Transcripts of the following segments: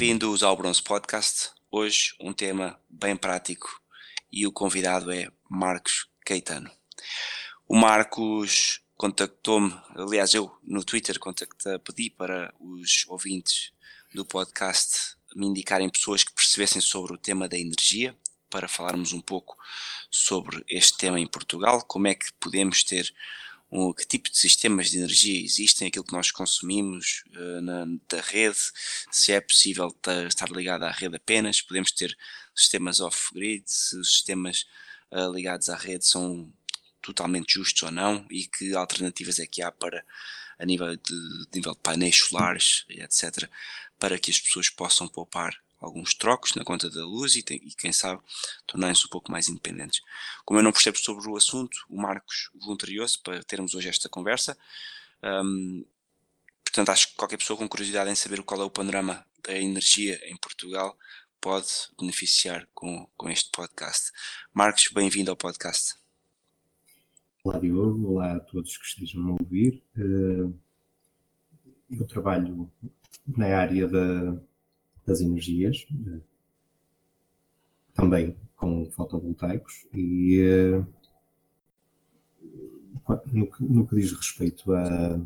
Bem-vindos ao Bronze Podcast. Hoje um tema bem prático e o convidado é Marcos Caetano. O Marcos contactou-me, aliás, eu no Twitter contactei, pedi para os ouvintes do podcast me indicarem pessoas que percebessem sobre o tema da energia, para falarmos um pouco sobre este tema em Portugal, como é que podemos ter um, que tipo de sistemas de energia existem, aquilo que nós consumimos uh, na, da rede, se é possível estar ligado à rede apenas, podemos ter sistemas off-grid, se os sistemas uh, ligados à rede são totalmente justos ou não e que alternativas é que há para a nível de, de nível de painéis solares etc para que as pessoas possam poupar alguns trocos na conta da luz e, e quem sabe tornarem-se um pouco mais independentes. Como eu não percebo sobre o assunto, o Marcos voluntariou-se para termos hoje esta conversa. Um, portanto, acho que qualquer pessoa com curiosidade em saber qual é o panorama da energia em Portugal pode beneficiar com, com este podcast. Marcos, bem-vindo ao podcast. Olá Diogo, olá a todos que estejam a ouvir. Eh, eu trabalho na área da, das energias, eh, também com fotovoltaicos e eh, no que, no que diz respeito a,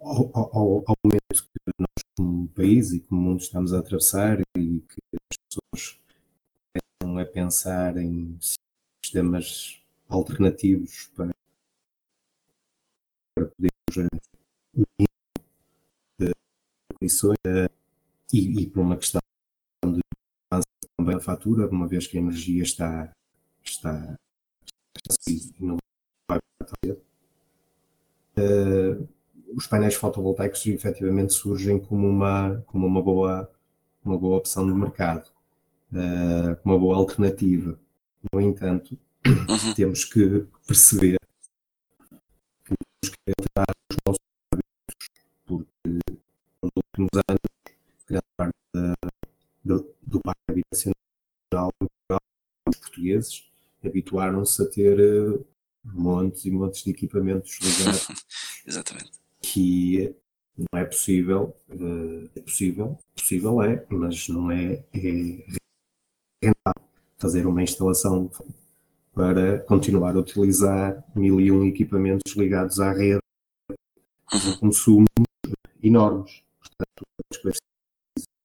ao, ao, ao, momento que nós como país e como mundo estamos a atravessar e que as pessoas estão a pensar em sistemas alternativos para, para podermos unir de condições e, e por uma questão de também a fatura, uma vez que a energia está, está, está não vai uh, os painéis fotovoltaicos efetivamente surgem como uma, como uma, boa, uma boa opção de mercado, uh, uma boa alternativa. No entanto, uhum. temos que perceber que temos que entrar nos nossos hábitos, porque nos últimos anos, grande parte da, do, do parque habitacional os portugueses habituaram-se a ter uh, montes e montes de equipamentos ligados. Exatamente. Que não é possível, uh, é possível, possível é, mas não é, é rentável fazer uma instalação para continuar a utilizar mil e um equipamentos ligados à rede de consumo enormes. Portanto, o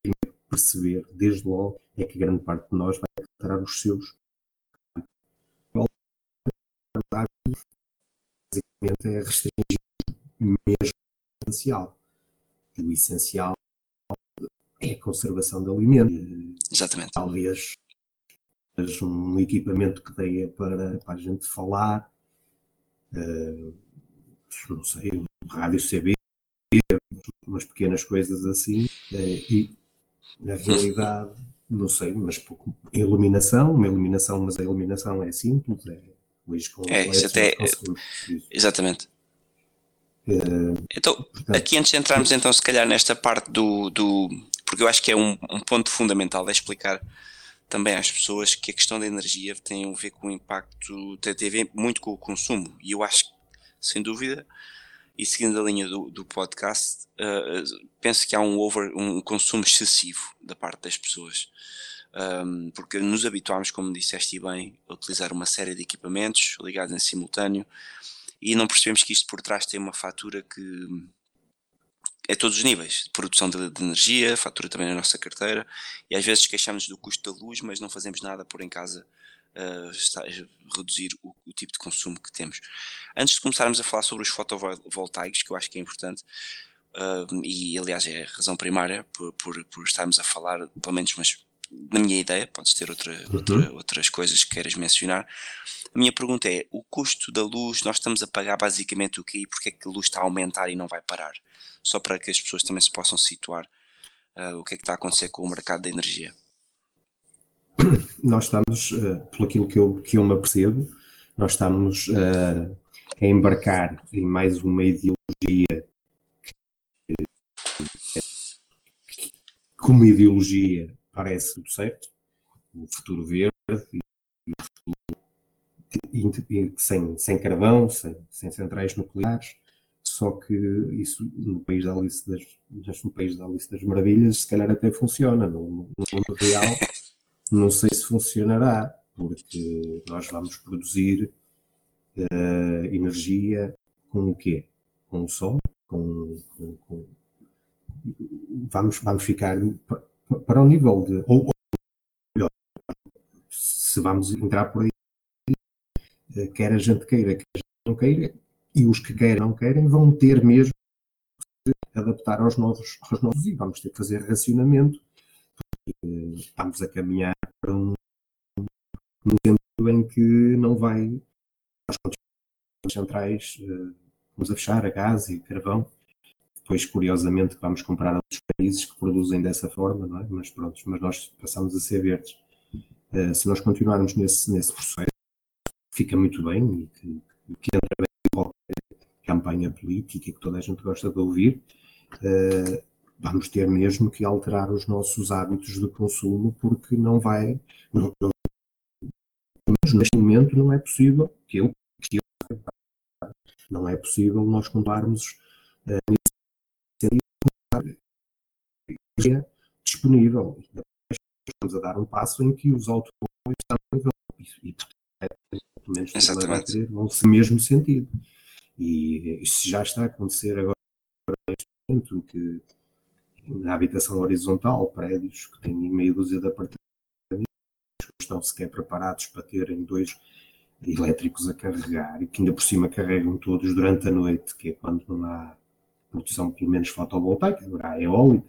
que perceber desde logo é que grande parte de nós vai alterar os seus basicamente é restringir mesmo o essencial. E o essencial é a conservação de alimentos. Exatamente. Talvez um equipamento que dê para, para a gente falar, uh, não sei, rádio CB, umas pequenas coisas assim, uh, e na realidade, não sei, mas pouco, iluminação, uma iluminação, mas a iluminação é simples, é com é, isso até, exatamente. Uh, então, portanto, aqui antes de entrarmos então se calhar nesta parte do, do porque eu acho que é um, um ponto fundamental é explicar também às pessoas que a questão da energia tem a ver com o impacto, tem a ver muito com o consumo. E eu acho sem dúvida, e seguindo a linha do, do podcast, uh, penso que há um, over, um consumo excessivo da parte das pessoas. Um, porque nos habituámos, como disseste bem, a utilizar uma série de equipamentos ligados em simultâneo e não percebemos que isto por trás tem uma fatura que é todos os níveis, produção de, de, energia, fatura também na nossa carteira, e às vezes queixamos do custo da luz, mas não fazemos nada por em casa uh, está, reduzir o, o, tipo de consumo que temos. Antes de começarmos a falar sobre os fotovoltaicos, que eu acho que é importante, uh, e aliás é a razão primária por, por, por, estarmos a falar, pelo menos, mas na minha ideia, podes ter outra, uhum. outra, outras coisas que queiras mencionar. A minha pergunta é: o custo da luz, nós estamos a pagar basicamente o quê e porque é que a luz está a aumentar e não vai parar? Só para que as pessoas também se possam situar uh, o que é que está a acontecer com o mercado da energia. Nós estamos, uh, pelo aquilo que eu, que eu me apercebo, nós estamos uh, a embarcar em mais uma ideologia que, como ideologia parece tudo certo, o futuro verde e o futuro sem, sem carvão, sem, sem centrais nucleares, só que isso no país da Alice das, no país da Alice das Maravilhas se calhar até funciona, no, no mundo real não sei se funcionará, porque nós vamos produzir uh, energia com o quê? Com o sol? Com, com, com, vamos, vamos ficar para o nível de. Ou, ou melhor, se vamos entrar por aí, eh, quer a gente queira, quer a gente não queira, e os que querem não querem vão ter mesmo que adaptar aos novos, aos novos e vamos ter que fazer racionamento. Estamos a caminhar para um, um sentido em que não vai as centrais uh, vamos a fechar a gás e carvão depois curiosamente vamos comprar outros países que produzem dessa forma é? mas pronto, mas nós passamos a ser verdes uh, se nós continuarmos nesse, nesse processo fica muito bem e que, que entra bem em qualquer campanha política que toda a gente gosta de ouvir uh, vamos ter mesmo que alterar os nossos hábitos de consumo porque não vai não, não, neste momento não é possível que eu, que eu não é possível nós comprarmos uh, disponível. Estamos a dar um passo em que os automóveis estão e, pelo menos Exatamente. vão ser mesmo sentido. E isso já está a acontecer agora neste momento que na habitação horizontal, prédios que têm meia dúzia de apartamentos, que estão sequer preparados para terem dois elétricos a carregar e que ainda por cima carregam todos durante a noite, que é quando não há produção, pelo menos fotovoltaica, agora há eólica,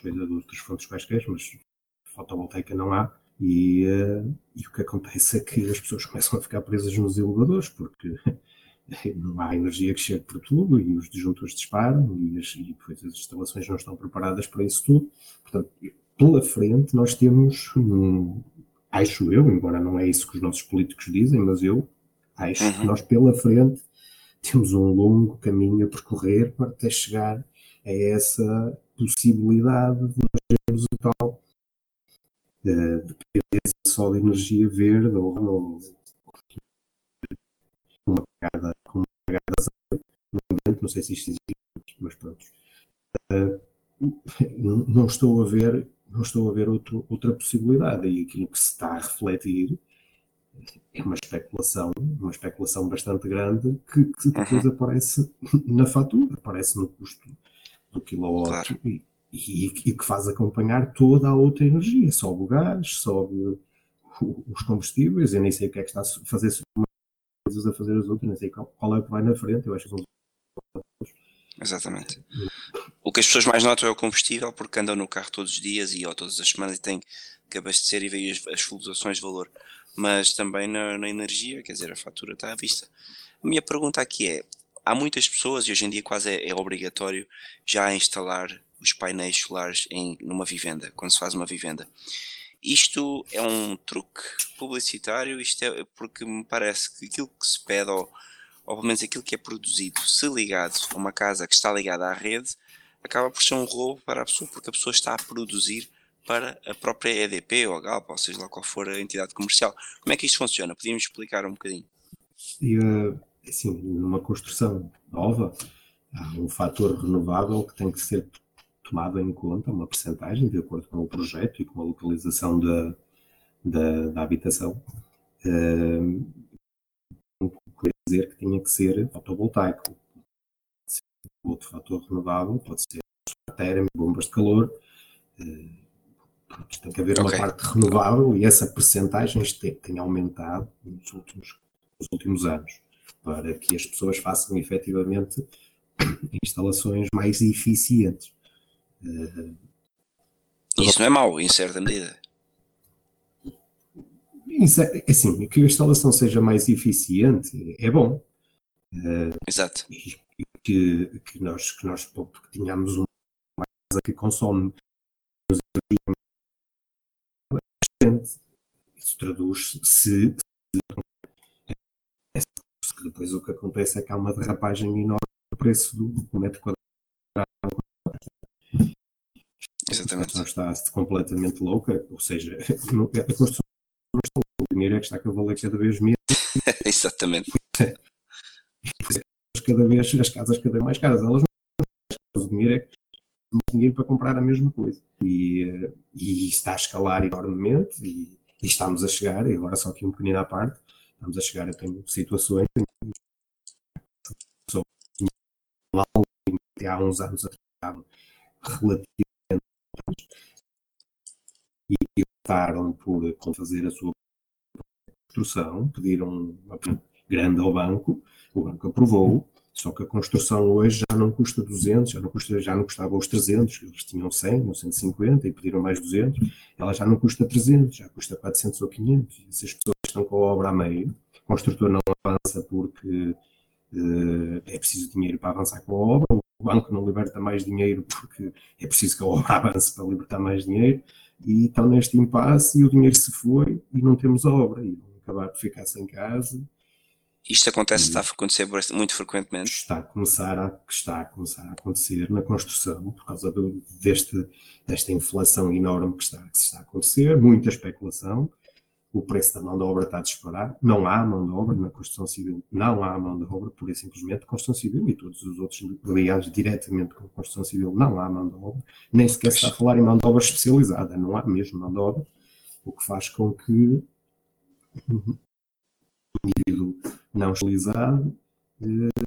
coisas, outras fontes quaisquer, mas fotovoltaica não há. E, uh, e o que acontece é que as pessoas começam a ficar presas nos elevadores, porque não há energia que chegue por tudo e os disjuntores disparam e, as, e depois as instalações não estão preparadas para isso tudo. Portanto, pela frente nós temos, um, acho eu, embora não é isso que os nossos políticos dizem, mas eu acho uhum. que nós pela frente temos um longo caminho a percorrer para até chegar a essa possibilidade de nós termos o tal de dependência só de energia verde ou, ou uma pegada, com uma pegada não sei se isto existe, mas pronto. Uh, não estou a ver, não estou a ver outro, outra possibilidade. E aquilo que se está a refletir é uma especulação, uma especulação bastante grande que, que depois aparece na fatura, aparece no custo do quilowatt claro. e, e, e, que faz acompanhar toda a outra energia, sobe o gás, sobe os combustíveis, eu nem sei o que é que está a fazer coisas a fazer as outras, nem sei qual, qual é o que vai na frente, eu acho que são Exatamente. O que as pessoas mais notam é o combustível, porque andam no carro todos os dias e ou todas as semanas e têm que abastecer e veem as, as flutuações de valor. Mas também na, na, energia, quer dizer, a fatura está à vista. A minha pergunta aqui é: há muitas pessoas, e hoje em dia quase é, é obrigatório, já instalar os painéis solares em numa vivenda, quando se faz uma vivenda. Isto é um truque publicitário, isto é porque me parece que aquilo que se pede, ou, ou pelo menos aquilo que é produzido, se ligado a uma casa que está ligada à rede, acaba por ser um roubo para a pessoa, porque a pessoa está a produzir para a própria EDP ou a Galp, ou seja lá qual for a entidade comercial. Como é que isto funciona? Podíamos explicar um bocadinho? E, eh, assim, numa construção nova, há um fator renovável que tem que ser tomado em conta uma percentagem de acordo com o projeto e com a localização da, da, da habitação. Uh, quer dizer que tinha que ser fotovoltaico. Outro fator renovável pode ser térmica, bombas de calor. Uh, tem que haver okay. uma parte renovável e essa percentagem tem, tem aumentado nos últimos, nos últimos anos para que as pessoas façam efetivamente instalações mais eficientes. Isso não é mau, em certa medida. É, assim, que a instalação seja mais eficiente é bom. Exato. E que, que nós, que nós que tenhamos uma casa que consome isso traduz se, se depois o que acontece é que há uma derrapagem enorme no preço do metro quadrado Exatamente. A construção está completamente louca, ou seja, a construção não está louca, o dinheiro é que está a valer cada vez menos. Exatamente. cada vez, as casas cada vez mais caras, elas não o dinheiro é que dinheiro para comprar a mesma coisa. E, eh, e está a escalar enormemente e, e, estamos a chegar, e agora só aqui um pequenino à parte, estamos a chegar a situações em que há uns anos atrás relativamente e optaram por fazer a sua construção, pediram uma grande ao banco, o banco aprovou, só que a construção hoje já não custa 200, já não, custa, já não custava os 300, eles tinham 100 ou 150 e pediram mais 200, ela já não custa 300, já custa 400 ou 500. E se as pessoas estão com a obra a meio, o construtor não avança porque é preciso dinheiro para avançar com a obra, o banco não liberta mais dinheiro porque é preciso que a obra avance para libertar mais dinheiro, e estão neste impasse e o dinheiro se foi e não temos a obra, e vão acabar de ficar sem casa isto acontece, está a acontecer muito frequentemente? Está a começar a, está a, começar a acontecer na construção, por causa do, deste, desta inflação enorme que está, que está a acontecer, muita especulação, o preço da mão de obra está a disparar, não há mão de obra na construção civil, não há mão de obra, por simplesmente construção civil e todos os outros ligados diretamente com a construção civil, não há mão de obra, nem sequer se está a falar em mão de obra especializada, não há mesmo mão de obra, o que faz com que o indivíduo não especializado, eh,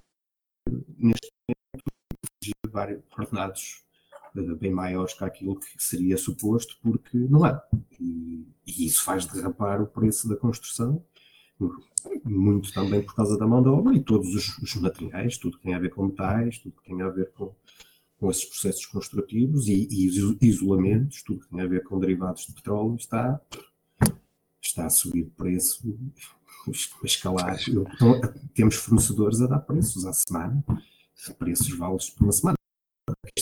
neste momento, vários ordenados eh, bem maiores que aquilo que seria suposto, porque não há. E, e, isso faz derrapar o preço da construção, muito também por causa da mão de obra e todos os, os materiais, tudo que tem a ver com metais, tudo que tem a ver com, com esses processos construtivos e, e isolamentos, tudo que tem a ver com derivados de petróleo, está, está a subir de preço escalar. Então, temos fornecedores a dar preços à semana, preços válidos por uma semana.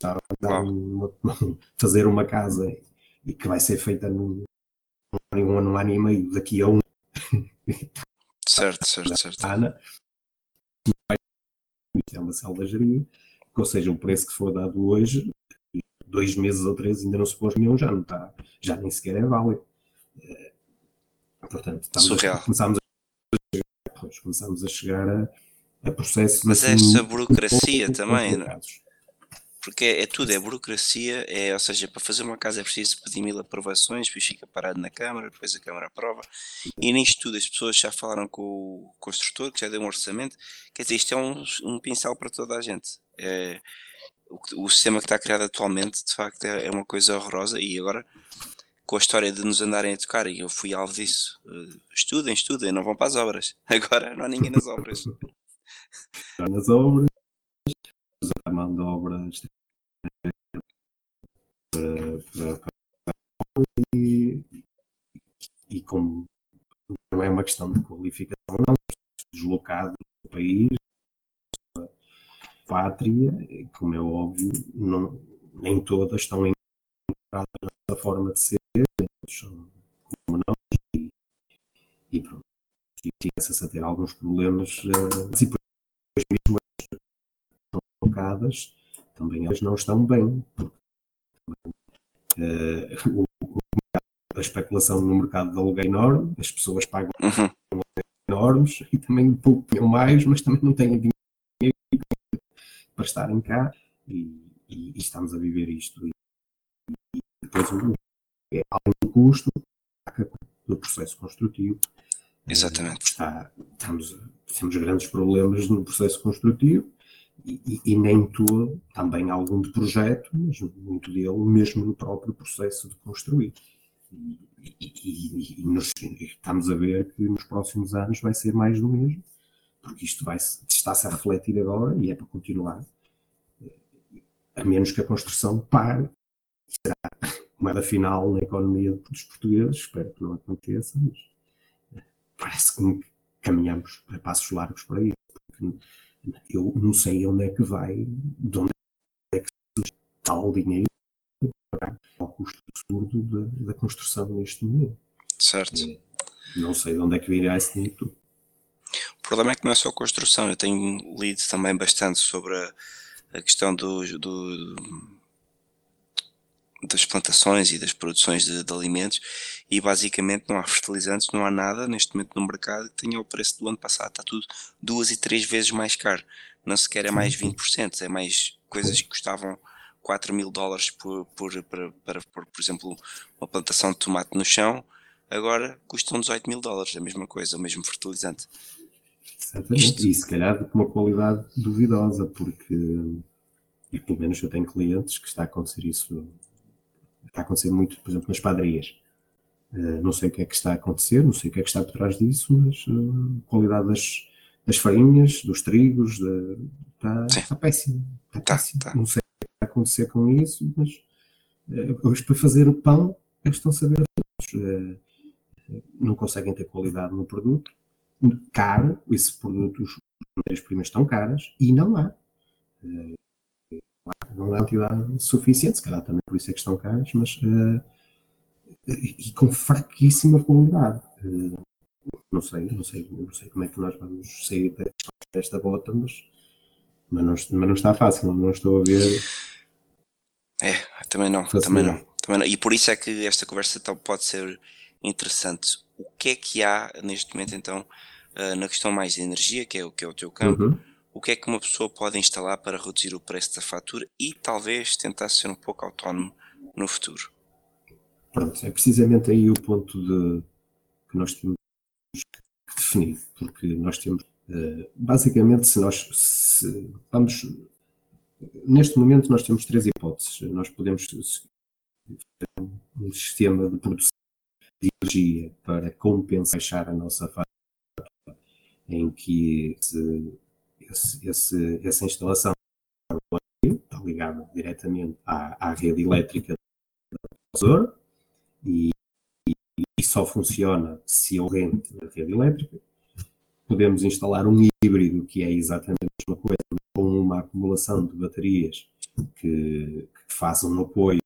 A uma, fazer uma casa e que vai ser feita num, num, num ano e meio daqui a um. Certo, certo, certo. Ana, é uma selvageria, ou seja, o preço que for dado hoje, dois meses ou três ainda não se pôs nenhum, já não está, já nem sequer é válido. Eh, portanto, estamos Surreal. A, começamos depois começamos a chegar a, a processos. Mas assim, essa burocracia também, não? É? Porque é, é, tudo, é burocracia, é, ou seja, para fazer uma casa é preciso pedir mil aprovações, depois fica parado na Câmara, depois a Câmara aprova, e nisto tudo as pessoas já falaram com o construtor, que já deu um orçamento, quer dizer, isto é um, um pincel para toda a gente. É, o, o, sistema que está criado atualmente, de facto, é, é uma coisa horrorosa, e agora com a história de nos andarem a tocar, e eu fui alvo disso. Uh, estudem, estudem, não vão para as obras. Agora não há ninguém nas obras. nas obras, a mão de obras e, e como não é uma questão de qualificação, não, deslocado do país, pátria, como é óbvio, não, nem todas estão em da forma de ser, são como e, e pronto. E começa-se a ter alguns problemas, uh, e depois mesmo as estão colocadas, também elas não estão bem. uh, a especulação no mercado de aluguel é enorme, as pessoas pagam uhum. enormes e também pouco mais, mas também não têm dinheiro para estarem cá e, e, e estamos a viver isto. E, e depois é além do custo do processo construtivo. Exatamente. Está, estamos, temos grandes problemas no processo construtivo e, e, nem todo, também algum de projeto, mas muito dele mesmo no próprio processo de construir. E, e, nos, estamos a ver que nos próximos anos vai ser mais do mesmo, porque isto vai, está-se a refletir agora e é para continuar, a menos que a construção pare. Será moeda final na economia dos portugueses, espero que não aconteça, mas eh, parece que caminhamos a passos largos para isso. Eu não sei onde é que vai, de onde é que se tal dinheiro para o custo absurdo da, da construção neste momento. Certo. Não sei de onde é que virá esse dinheiro O problema é que não é só construção, eu tenho lido também bastante sobre a, a questão do, do das plantações e das produções de, de, alimentos e basicamente não há fertilizantes, não há nada neste momento no mercado que tenha o preço do ano passado, está tudo duas e três vezes mais caro, não sequer é mais 20%, é mais coisas que custavam 4 mil dólares por, por, para, para, por, por exemplo, uma plantação de tomate no chão, agora custam 18 mil dólares, a mesma coisa, o mesmo fertilizante. Exatamente, Isto... e se calhar de uma qualidade duvidosa, porque, e pelo menos eu tenho clientes que está a acontecer isso está a acontecer muito, por exemplo, nas padarias. Uh, não sei o que é que está a acontecer, não sei o que é que está por trás disso, mas uh, a qualidade das, das farinhas, dos trigos, de, está, está péssimo. Está tá, péssimo. Tá. Não sei o que vai acontecer com isso, mas uh, hoje para fazer o pão eles estão a saber uh, não conseguem ter qualidade no produto, caro, esse produto, as matérias-primas estão caras e não há. Não há quantidade suficiente, se calhar também por isso é que estão caras, mas uh, e com fraquíssima qualidade. Uh, não sei, não sei, não sei como é que nós vamos sair desta bota, mas, mas, não, mas não está fácil, não estou a ver. É, também não, também não, também não. E por isso é que esta conversa pode ser interessante. O que é que há neste momento então na questão mais de energia, que é o que é o teu campo? Uhum o que é que uma pessoa pode instalar para reduzir o preço da fatura e talvez tentar ser um pouco autónomo no futuro? Pronto, é precisamente aí o ponto de, que nós temos que definir, porque nós temos, uh, basicamente, se nós se, vamos, neste momento nós temos três hipóteses. Nós podemos um sistema de produção de energia para compensar a nossa fatura, em que se esse, esse, essa instalação está ligada diretamente à, à rede elétrica do professor e, e, só funciona se rente na rede elétrica. Podemos instalar um híbrido, que é exatamente a mesma coisa, com uma acumulação de baterias que, que façam um apoio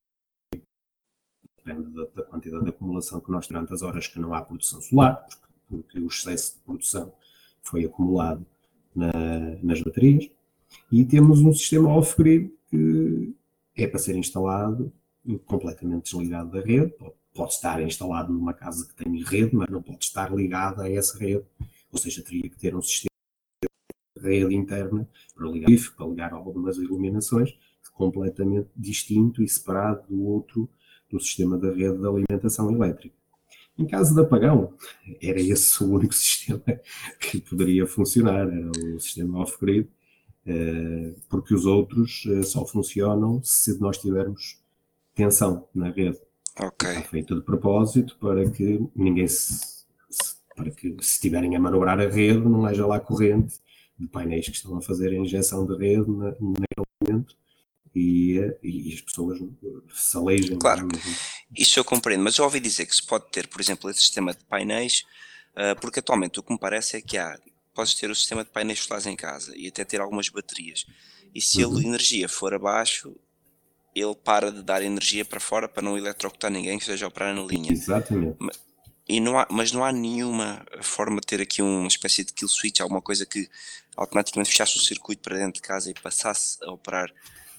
depende da, da, quantidade de acumulação que nós durante as horas que não há produção solar, porque o excesso de produção foi acumulado na, nas baterias, e temos um sistema off-grid que é para ser instalado completamente desligado da rede, pode estar instalado numa casa que tem rede, mas não pode estar ligado a essa rede, ou seja, teria que ter um sistema de rede interna para ligar, para ligar algumas iluminações, completamente distinto e separado do outro, do sistema da rede de alimentação elétrica. Em caso de apagão, era esse o único sistema que poderia funcionar, era o sistema off-grid, eh, porque os outros eh, só funcionam se nós tivermos tensão na rede. Ok. Está feito de propósito para que ninguém se, para que se estiverem a manobrar a rede não haja lá corrente de painéis que estão a fazer a injeção de rede naquele momento e, e as pessoas se alejem. Claro, isso eu compreendo, mas eu ouvi dizer que se pode ter, por exemplo, esse sistema de painéis, uh, porque atualmente o que me parece é que há, podes ter o sistema de painéis solares em casa e até ter algumas baterias, e se uhum. a energia for abaixo, ele para de dar energia para fora para não eletrocutar ninguém que esteja a operar na linha. Exatamente. E não há, mas não há nenhuma forma de ter aqui uma espécie de kill switch, alguma coisa que automaticamente fechasse o circuito para dentro de casa e passasse a operar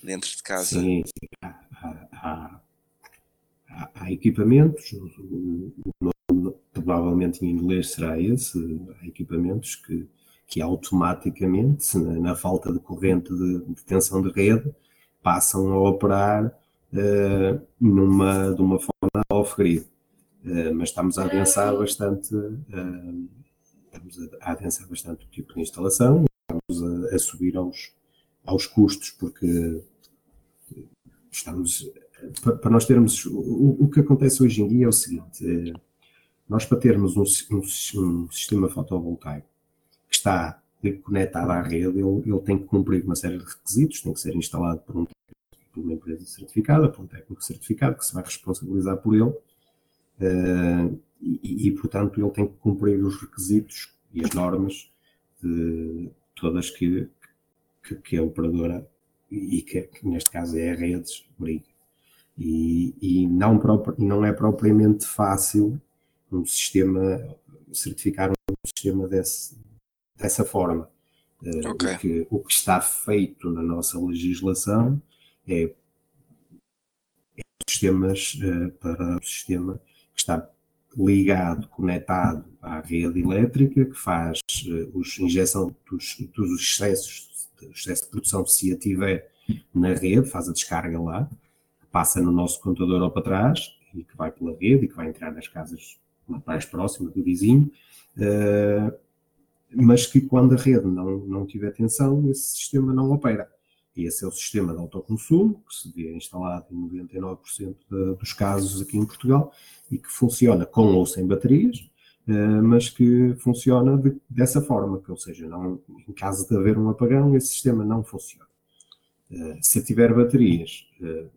dentro de casa? Sim, sim. Há, há, há, há, equipamentos, o, nome provavelmente em inglês será esse, há equipamentos que, que automaticamente, na, na falta de corrente de, de, tensão de rede, passam a operar uh, numa, de uma forma off-grid. Uh, mas estamos a adensar bastante, uh, estamos a, a adensar bastante o tipo de instalação, estamos a, a subir aos, aos custos, porque estamos para nós termos o, o, que acontece hoje em dia é o seguinte eh, nós para termos um, um, um sistema fotovoltaico que está conectado à rede ele, ele, tem que cumprir uma série de requisitos tem que ser instalado por, um, por uma empresa certificada por um técnico certificado que se vai responsabilizar por ele uh, e, e, portanto ele tem que cumprir os requisitos e as normas de todas que, que, que a operadora e que, que, neste caso é a redes, briga. E, e não, não é propriamente fácil um sistema, certificar um sistema desse, dessa forma. Eh, okay. o, que, o que está feito na nossa legislação é, é sistemas, uh, para o sistema que está ligado, conectado à rede elétrica, que faz uh, os injeção dos, dos excessos, excesso de produção se a tiver na rede, faz a descarga lá, passa no nosso contador ou para trás e que vai pela rede e que vai entrar nas casas mais próximas do vizinho, uh, mas que quando a rede não, não tiver tensão, esse sistema não opera. E esse é o sistema de autoconsumo, que se vê instalado em 99% de, dos casos aqui em Portugal e que funciona com ou sem baterias, mas que funciona de, dessa forma, que, ou seja, não, em caso de haver um apagão, esse sistema não funciona. Uh, se tiver baterias, uh,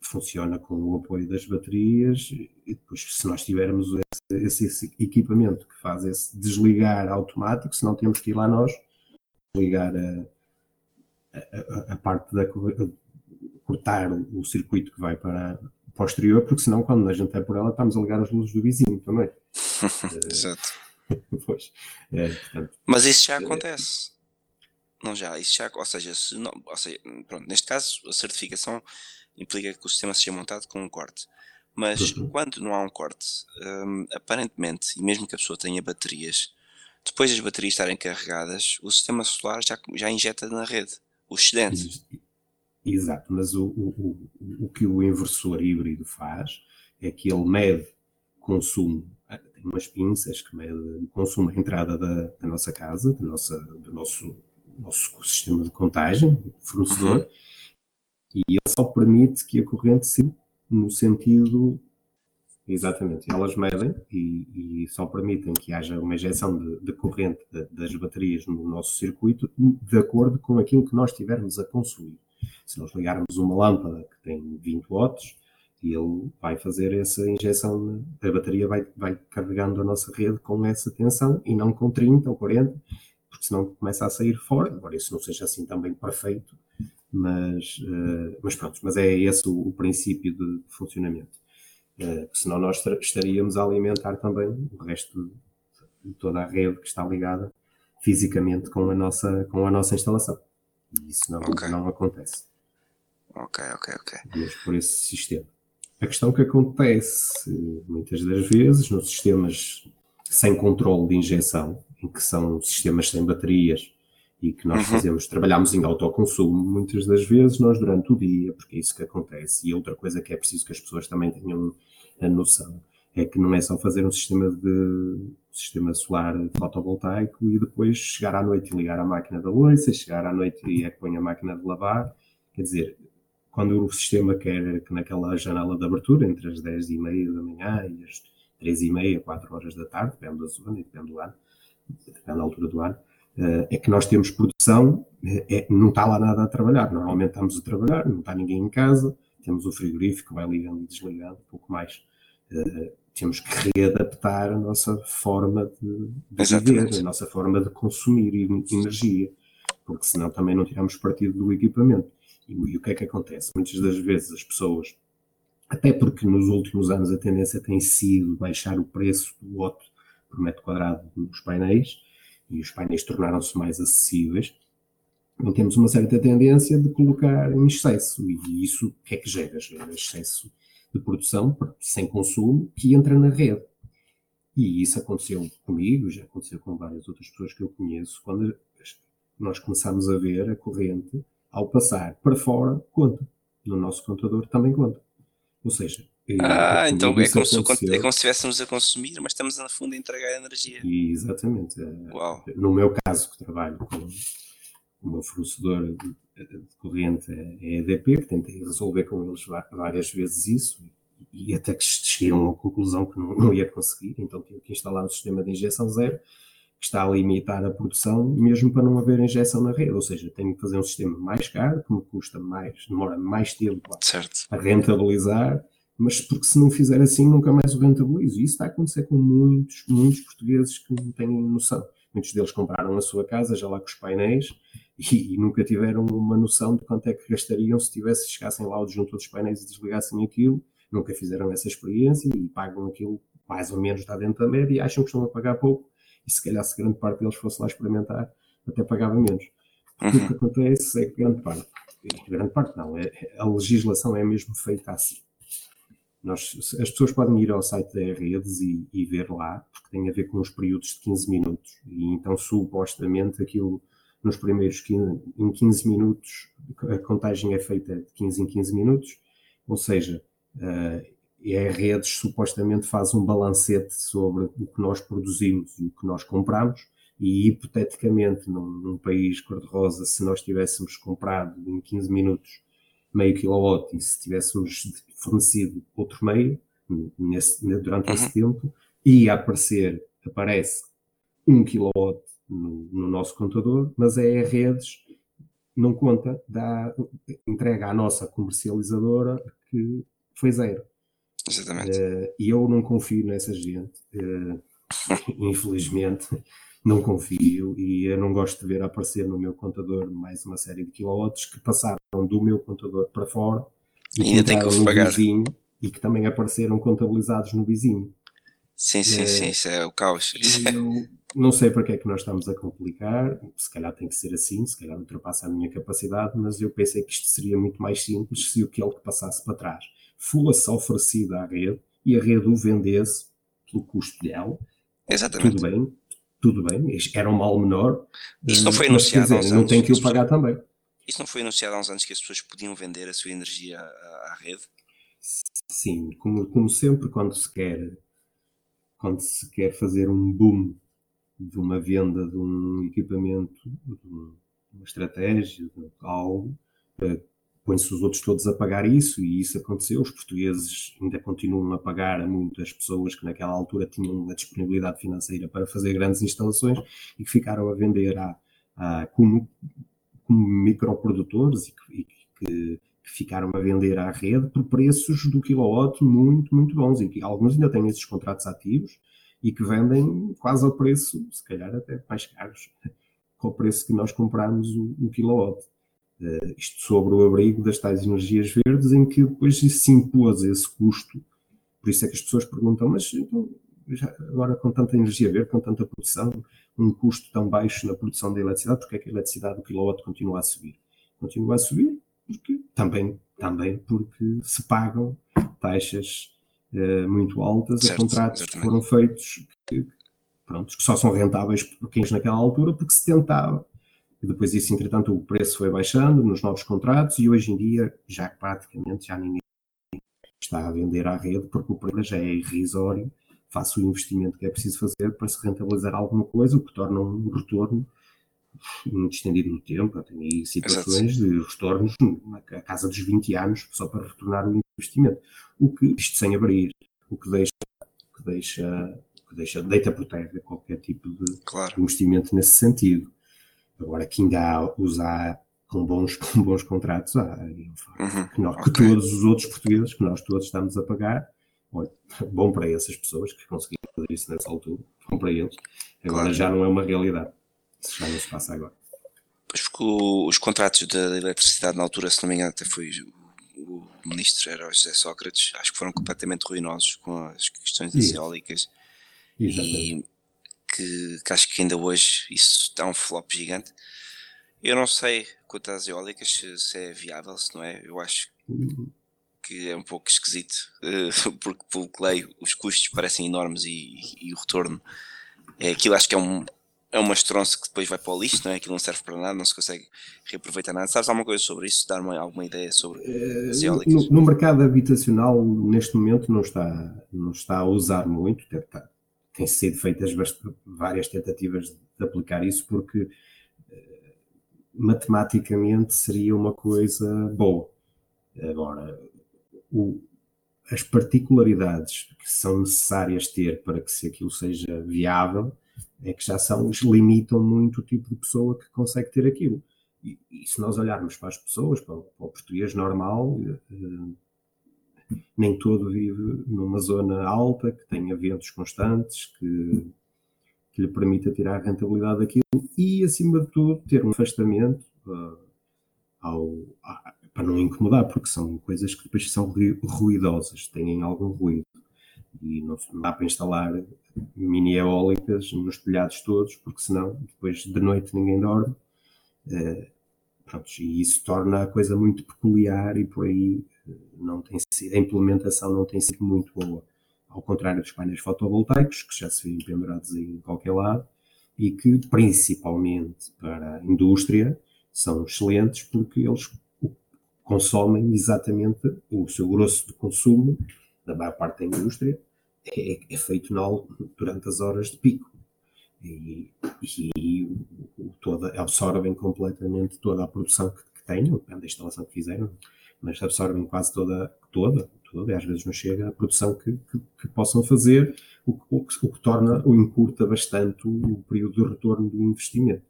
funciona com o apoio das baterias e depois se nós tivermos esse, esse, equipamento que faz esse desligar automático, se não temos que ir lá nós ligar a, a, a parte da cortar o circuito que vai para, para exterior, porque senão quando a gente é por ela estamos a ligar as luzes do vizinho também. Exato. pois, é, portanto, Mas isso já acontece. Não já, isso já, ou seja, se não, ou seja, pronto, neste caso a certificação implica que o sistema seja montado com um corte. Mas uhum. quando não há um corte, um, aparentemente, e mesmo que a pessoa tenha baterias, depois das baterias estarem carregadas, o sistema solar já, já injeta na rede o excedente. Exato, mas o, o, o, o que o inversor híbrido faz é que ele mede consumo, tem umas pinças que mede o consumo, a entrada da, da nossa casa, do, nossa, do nosso, nosso sistema de contagem, fornecedor, uhum e ele só permite que a corrente siga no sentido. Exatamente, elas medem e, e, só permitem que haja uma injeção de, de corrente de, das baterias no nosso circuito de acordo com aquilo que nós estivermos a consumir. Se nós ligarmos uma lâmpada que tem 20 watts, ele vai fazer essa injeção, a bateria vai, vai carregando a nossa rede com essa tensão e não com 30 ou 40, porque senão começa a sair fora, embora isso não seja assim também perfeito, mas, uh, mas pronto, mas é esse o, o princípio de, de funcionamento. Uh, senão nós estaríamos a alimentar também o resto de toda a rede que está ligada fisicamente com a nossa, com a nossa instalação. E isso não, okay. não acontece. Ok, ok, ok. Mas por esse sistema. A questão que acontece muitas das vezes nos sistemas sem controle de injeção, em que são sistemas sem baterias e que nós uhum. fazemos, trabalhamos em autoconsumo muitas das vezes, nós durante o dia, porque é isso que acontece. E outra coisa que é preciso que as pessoas também tenham a noção é que não é só fazer um sistema de sistema solar fotovoltaico e depois chegar à noite e ligar a máquina da louça, chegar à noite e é que põe a máquina de lavar. Quer dizer, quando o sistema quer que naquela janela de abertura, entre as 10 e meia da manhã e as 3 e meia, 4 horas da tarde, depende da zona e depende do ano, depende da altura do ano, eh, é que nós temos produção, é, é, não está lá nada a trabalhar. Normalmente estamos a trabalhar, não está ninguém em casa, temos o frigorífico vai ligando e desligando, um pouco mais. Uh, temos que readaptar a nossa forma de, de viver, a nossa forma de consumir energia, porque senão também não tiramos partido do equipamento. E, e o que é que acontece? Muitas das vezes as pessoas, até porque nos últimos anos a tendência tem sido baixar o preço do watt por metro quadrado dos painéis, e os painéis tornaram-se mais acessíveis, não temos uma certa tendência de colocar em excesso. E isso o que é que gera? Gera excesso de produção sem consumo que entra na rede. E isso aconteceu comigo, já aconteceu com várias outras pessoas que eu conheço, quando nós começamos a ver a corrente, ao passar para fora, conta. No nosso contador também conta. Ou seja, ah, então é como, se, é como se estivéssemos a consumir, mas estamos na fundo a entregar energia. E, exatamente. Uau. No meu caso, que trabalho com o meu fornecedor de corrente é a EDP, que tentei resolver com eles várias vezes isso, e até que cheguei a uma conclusão que não, não ia conseguir, então tive que instalar um sistema de injeção zero, que está a limitar a produção, mesmo para não haver injeção na rede, ou seja, tenho que fazer um sistema mais caro, que me custa mais, demora mais tempo a, a rentabilizar, mas porque se não fizer assim nunca mais o rentabilizo. E isso está a acontecer com muitos, muitos portugueses que não têm noção. Muitos deles compraram a sua casa já lá com os painéis e, e nunca tiveram uma noção de quanto é que gastariam se tivesse, chegassem lá o disjuntor dos painéis e desligassem aquilo. Nunca fizeram essa experiência e pagam aquilo mais ou menos está dentro da média e acham que estão a pagar pouco. E se calhar se grande parte deles fosse lá experimentar, até pagava menos. Porque uhum. o que acontece é que grande parte, grande parte não, é, a legislação é mesmo feita assim Nós, as pessoas podem ir ao site da redes e, e, ver lá, porque tem a ver com os períodos de 15 minutos. E então, supostamente, aquilo nos primeiros 15, em 15 minutos, a contagem é feita de 15 em 15 minutos, ou seja, uh, a redes supostamente faz um balancete sobre o que nós produzimos e o que nós compramos, e hipoteticamente, num, num país cor-de-rosa, se nós tivéssemos comprado em 15 minutos meio quilowatt e se tivéssemos fornecido outro meio nesse, durante uhum. esse tempo, ia aparecer, aparece um kilowatt no, no, nosso contador, mas é a redes não conta, dá, entrega à nossa comercializadora que foi zero. Exatamente. Uh, e eu não confio nessa gente, uh, infelizmente não confio e eu não gosto de ver aparecer no meu contador mais uma série de quilowatts que passaram do meu contador para fora e ainda tem que pagar. Vizinho, e que também apareceram contabilizados no vizinho. Sim, sim, é, sim, isso é o caos. Eu não sei para que é que nós estamos a complicar, se calhar tem que ser assim, se calhar ultrapassa a minha capacidade, mas eu pensei que isto seria muito mais simples se aquele que passasse para trás fosse oferecido à rede e a rede o vendesse pelo custo dela. Exatamente. Tudo bem, tudo bem, era um mal menor. Isso não foi anunciado dizer, Não tem que o pagar também. Isso não foi anunciado há uns anos que as pessoas podiam vender a sua energia à, à rede? Sim, como, como sempre, quando se quer quando se quer fazer um boom de uma venda de um equipamento, de uma estratégia, de algo, eh, põe-se os outros todos a pagar isso, e isso aconteceu. Os portugueses ainda continuam a pagar a muitas pessoas que naquela altura tinham a disponibilidade financeira para fazer grandes instalações e que ficaram a vender a, a como, como microprodutores e que, e que que ficaram a vender à rede por preços do kilowatt muito, muito bons e que alguns ainda têm esses contratos ativos e que vendem quase ao preço, se calhar até mais caros, com o preço que nós compramos o, o kilowatt. Uh, isto sobre o abrigo das tais energias verdes, em que depois se impôs esse custo. Por isso é que as pessoas perguntam, mas então, já, agora com tanta energia verde, com tanta produção, um custo tão baixo na produção da eletricidade, porque é que a eletricidade do kilowatt continua a subir? Continua a subir porque também, também porque se pagam taxas uh, muito altas certo, a contratos exatamente. que foram feitos que, pronto, que só são rentáveis por quem naquela altura porque se tentava. E depois isso, entretanto, o preço foi baixando nos novos contratos e hoje em dia já praticamente já ninguém está a vender à rede porque o preço já é irrisório face o investimento que é preciso fazer para se rentabilizar alguma coisa, o que torna um retorno muito estendido no tempo. Tem aí situações Exato. de retornos na casa dos 20 anos só para retornar o investimento. O que, isto sem abrir, o que deixa, que deixa, que deixa deita por terra qualquer tipo de claro. investimento nesse sentido. Agora, que ainda há, usar com bons, com bons contratos, há, uhum. que, nós, okay. que todos os outros portugueses, que nós todos estamos a pagar, olha, bom para essas pessoas que conseguiram fazer isso nessa altura, bom para eles. Agora claro. já não é uma realidade. Isso já não se passa agora. Os contratos da eletricidade na altura, se não me engano, até foi o, ministro, era o José Sócrates, acho que foram completamente ruinosos com as questões das eólicas. E que, que, acho que ainda hoje isso está um flop gigante. Eu não sei quanto às eólicas se, se é viável, se não é. Eu acho que é um pouco esquisito, porque pelo que leio, os custos parecem enormes e, e, o retorno é aquilo, acho que é um é uma estronça que depois vai para o lixo, não é? Aquilo não serve para nada, não se consegue reaproveitar nada. Sabes alguma coisa sobre isso? Dar-me alguma ideia sobre as eólicas? No, no, mercado habitacional, neste momento, não está, não está a usar muito. Está, tem sido feitas várias tentativas de aplicar isso, porque eh, matematicamente seria uma coisa boa. Agora, o, as particularidades que são necessárias ter para que se aquilo seja viável é que já são, limitam muito o tipo de pessoa que consegue ter aquilo. E, e se nós olharmos para as pessoas, para o, para o português normal, eh, nem todo vive numa zona alta, que tenha ventos constantes, que, que lhe permita tirar a rentabilidade daquilo e, acima de tudo, ter um afastamento uh, ao, a, para não incomodar, porque são coisas que depois são ruidosas, têm algum ruído. E não, dá para instalar mini eólicas nos telhados todos, porque senão depois de noite ninguém dorme. Uh, pronto, e isso torna a coisa muito peculiar e por aí não tem sido, a implementação não tem sido muito boa, ao contrário dos painéis fotovoltaicos, que já se vêem pendurados em qualquer lado, e que, principalmente para a indústria, são excelentes porque eles consomem exatamente o seu grosso de consumo, da maior parte da indústria, é, é feito na, durante as horas de pico. E, e toda, absorvem completamente toda a produção que, que tenham, da instalação que fizeram, mas absorvem quase toda, toda, toda e às vezes não chega a produção que, que, que possam fazer, o, o, que, o que torna ou encurta bastante o, período de retorno do investimento.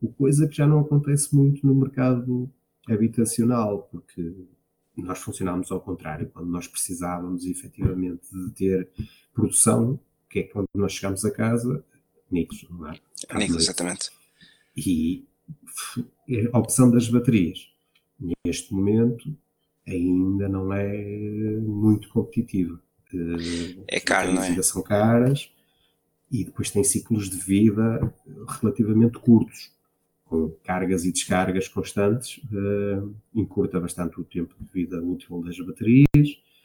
O coisa que já não acontece muito no mercado habitacional, porque nós funcionámos ao contrário, quando nós precisávamos efetivamente de ter produção, que é quando nós chegamos a casa, níqueis, não é? Níqueis, exatamente. E a opção das baterias, neste momento, ainda não é muito competitiva. É caro, não é? São caras e depois tem ciclos de vida relativamente curtos com cargas e descargas constantes, uh, encurta bastante o tempo de vida útil das baterias,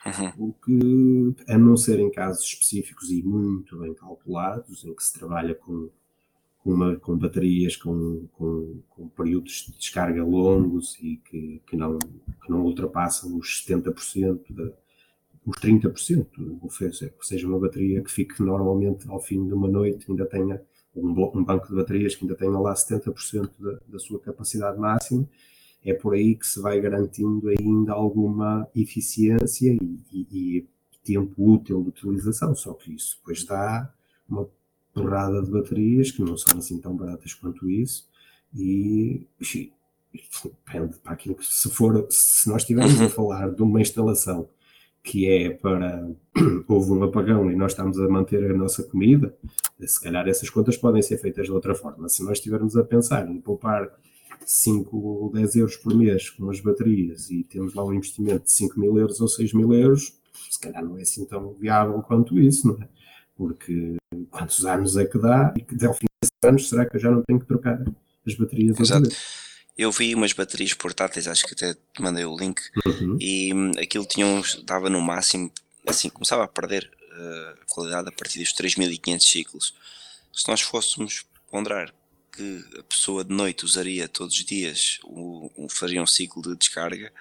uhum. o que, a não ser em casos específicos e muito bem calculados, em que se trabalha com, com, uma, com baterias com, com, com, períodos de descarga longos e que, que, não, que não ultrapassam os 70%, de, os 30%, ou seja, uma bateria que fique normalmente ao fim de uma noite ainda tenha um, um banco de baterias que ainda tenha lá 70% da, da sua capacidade máxima, é por aí que se vai garantindo ainda alguma eficiência e, e, e, tempo útil de utilização. Só que isso depois dá uma porrada de baterias que não são assim tão baratas quanto isso e enfim, depende para aquilo que se for, se nós estivermos a uhum. falar de uma instalação que é para houve um apagão e nós estamos a manter a nossa comida, se calhar essas contas podem ser feitas de outra forma. Se nós estivermos a pensar em poupar 5 ou 10 euros por mês com as baterias e temos lá um investimento de 5 mil euros ou 6 mil euros, se calhar não é assim tão viável quanto isso, não é? Porque quantos anos é que dá e que ao fim desses anos será que eu já não tenho que trocar as baterias Exato. Eu vi umas baterias portáteis, acho que até te mandei o link, uhum. e hum, aquilo tinha uns, dava no máximo, assim, começava a perder uh, a qualidade a partir dos 3500 ciclos. Se nós fôssemos ponderar que a pessoa de noite usaria todos os dias, o, faria um ciclo de descarga,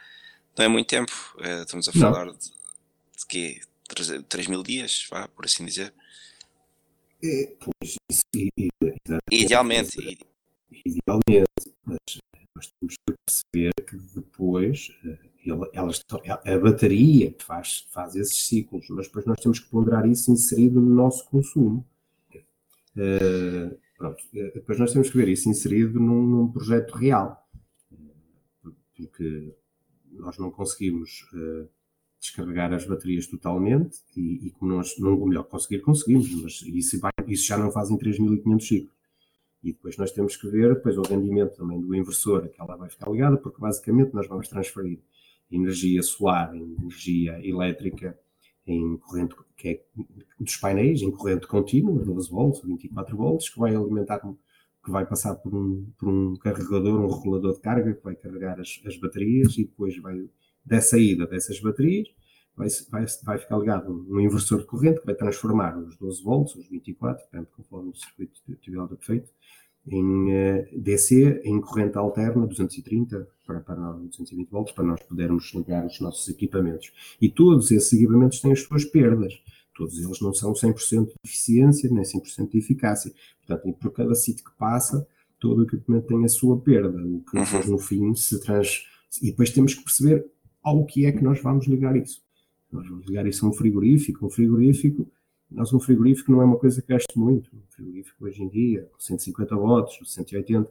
não é muito tempo. Uh, estamos a falar de, de quê? 3, 3 mil dias, vá, por assim dizer. É, pois, isso, idealmente. Idealmente, mas nós temos que perceber que depois eh, elas, a bateria faz, faz esses ciclos, mas depois nós temos que ponderar isso inserido no nosso consumo. Uh, pronto, eh, depois nós temos que ver isso inserido num, num projeto real, porque nós não conseguimos uh, descarregar as baterias totalmente e, e como nós, não, melhor, conseguir, conseguimos, mas isso, isso já não fazem 3.500 ciclos. E depois nós temos que ver depois o rendimento também do inversor, que ela vai ficar ligada, porque basicamente nós vamos transferir energia solar energia elétrica em corrente, que é dos painéis, em corrente contínua, 12 volts, 24 volts, que vai alimentar, que vai passar por um, por um carregador, um regulador de carga, que vai carregar as, as baterias e depois vai, dessa ida dessas baterias, vai, vai, vai ficar ligado um inversor de corrente que vai transformar os 12 volts, os 24, portanto, conforme o circuito estiver feito, em eh, DC, em corrente alterna, 230 para, para 220 volts, para nós podermos ligar os nossos equipamentos. E todos esses equipamentos têm as suas perdas. Todos eles não são 100% de eficiência, nem 100% de eficácia. Portanto, por cada sítio que passa, todo o equipamento tem a sua perda, o que depois, uhum. no fim, se trans... E depois temos que perceber ao que é que nós vamos ligar isso. Nós vamos ligar isso a um frigorífico. Um frigorífico nós, um frigorífico não é uma coisa que gaste muito. Um frigorífico hoje em dia, 150 watts, 180,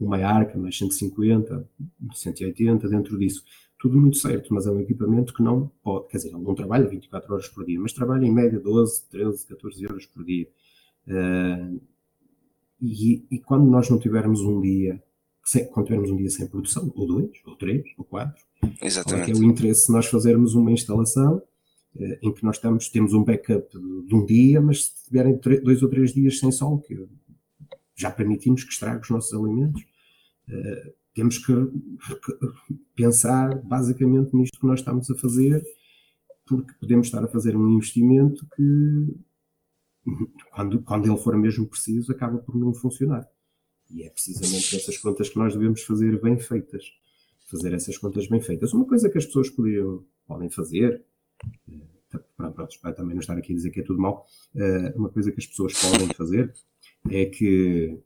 uma arca, mais 150, 180, dentro disso. Tudo muito certo, mas é um equipamento que não pode, quer dizer, ele não trabalha 24 horas por dia, mas trabalha em média 12, 13, 14 horas por dia. Uh, e, e, quando nós não tivermos um dia, sem, quando tivermos um dia sem produção, ou dois, ou três, ou quatro, Exatamente. é, o interesse de nós fazermos uma instalação eh, em que nós estamos, temos um backup de um dia, mas se tiverem dois ou três dias sem sol, que já permitimos que estrague os nossos alimentos, eh, temos que pensar basicamente nisto que nós estamos a fazer, porque podemos estar a fazer um investimento que, quando, quando ele for mesmo preciso, acaba por não funcionar. E é precisamente essas contas que nós devemos fazer bem feitas. Fazer essas contas bem feitas. Uma coisa que as pessoas podiam, podem fazer, eh, pronto, para também não estar aqui a dizer que é tudo mal, eh, uma coisa que as pessoas podem fazer é que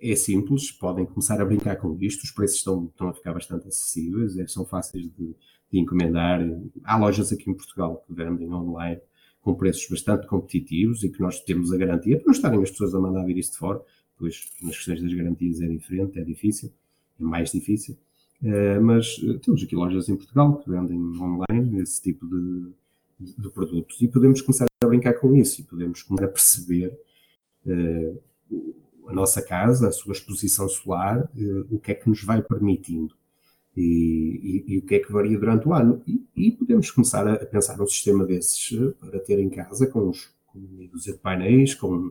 é simples, podem começar a brincar com isto, os preços estão, estão a ficar bastante acessíveis, é, são fáceis de, de, encomendar. Há lojas aqui em Portugal que vendem online com preços bastante competitivos e que nós temos a garantia, para não estarem as pessoas a mandar vir isso de fora, pois nas questões das garantias é diferente, é difícil, é mais difícil. Uh, mas uh, temos aqui lojas em Portugal que vendem online esse tipo de, de, de, produtos e podemos começar a brincar com isso e podemos começar a perceber uh, a nossa casa, a sua exposição solar, o que é que nos vai permitindo e, e, e, o que é que varia durante o ano. E, e podemos começar a, pensar num sistema desses para ter em casa com os com de painéis, com,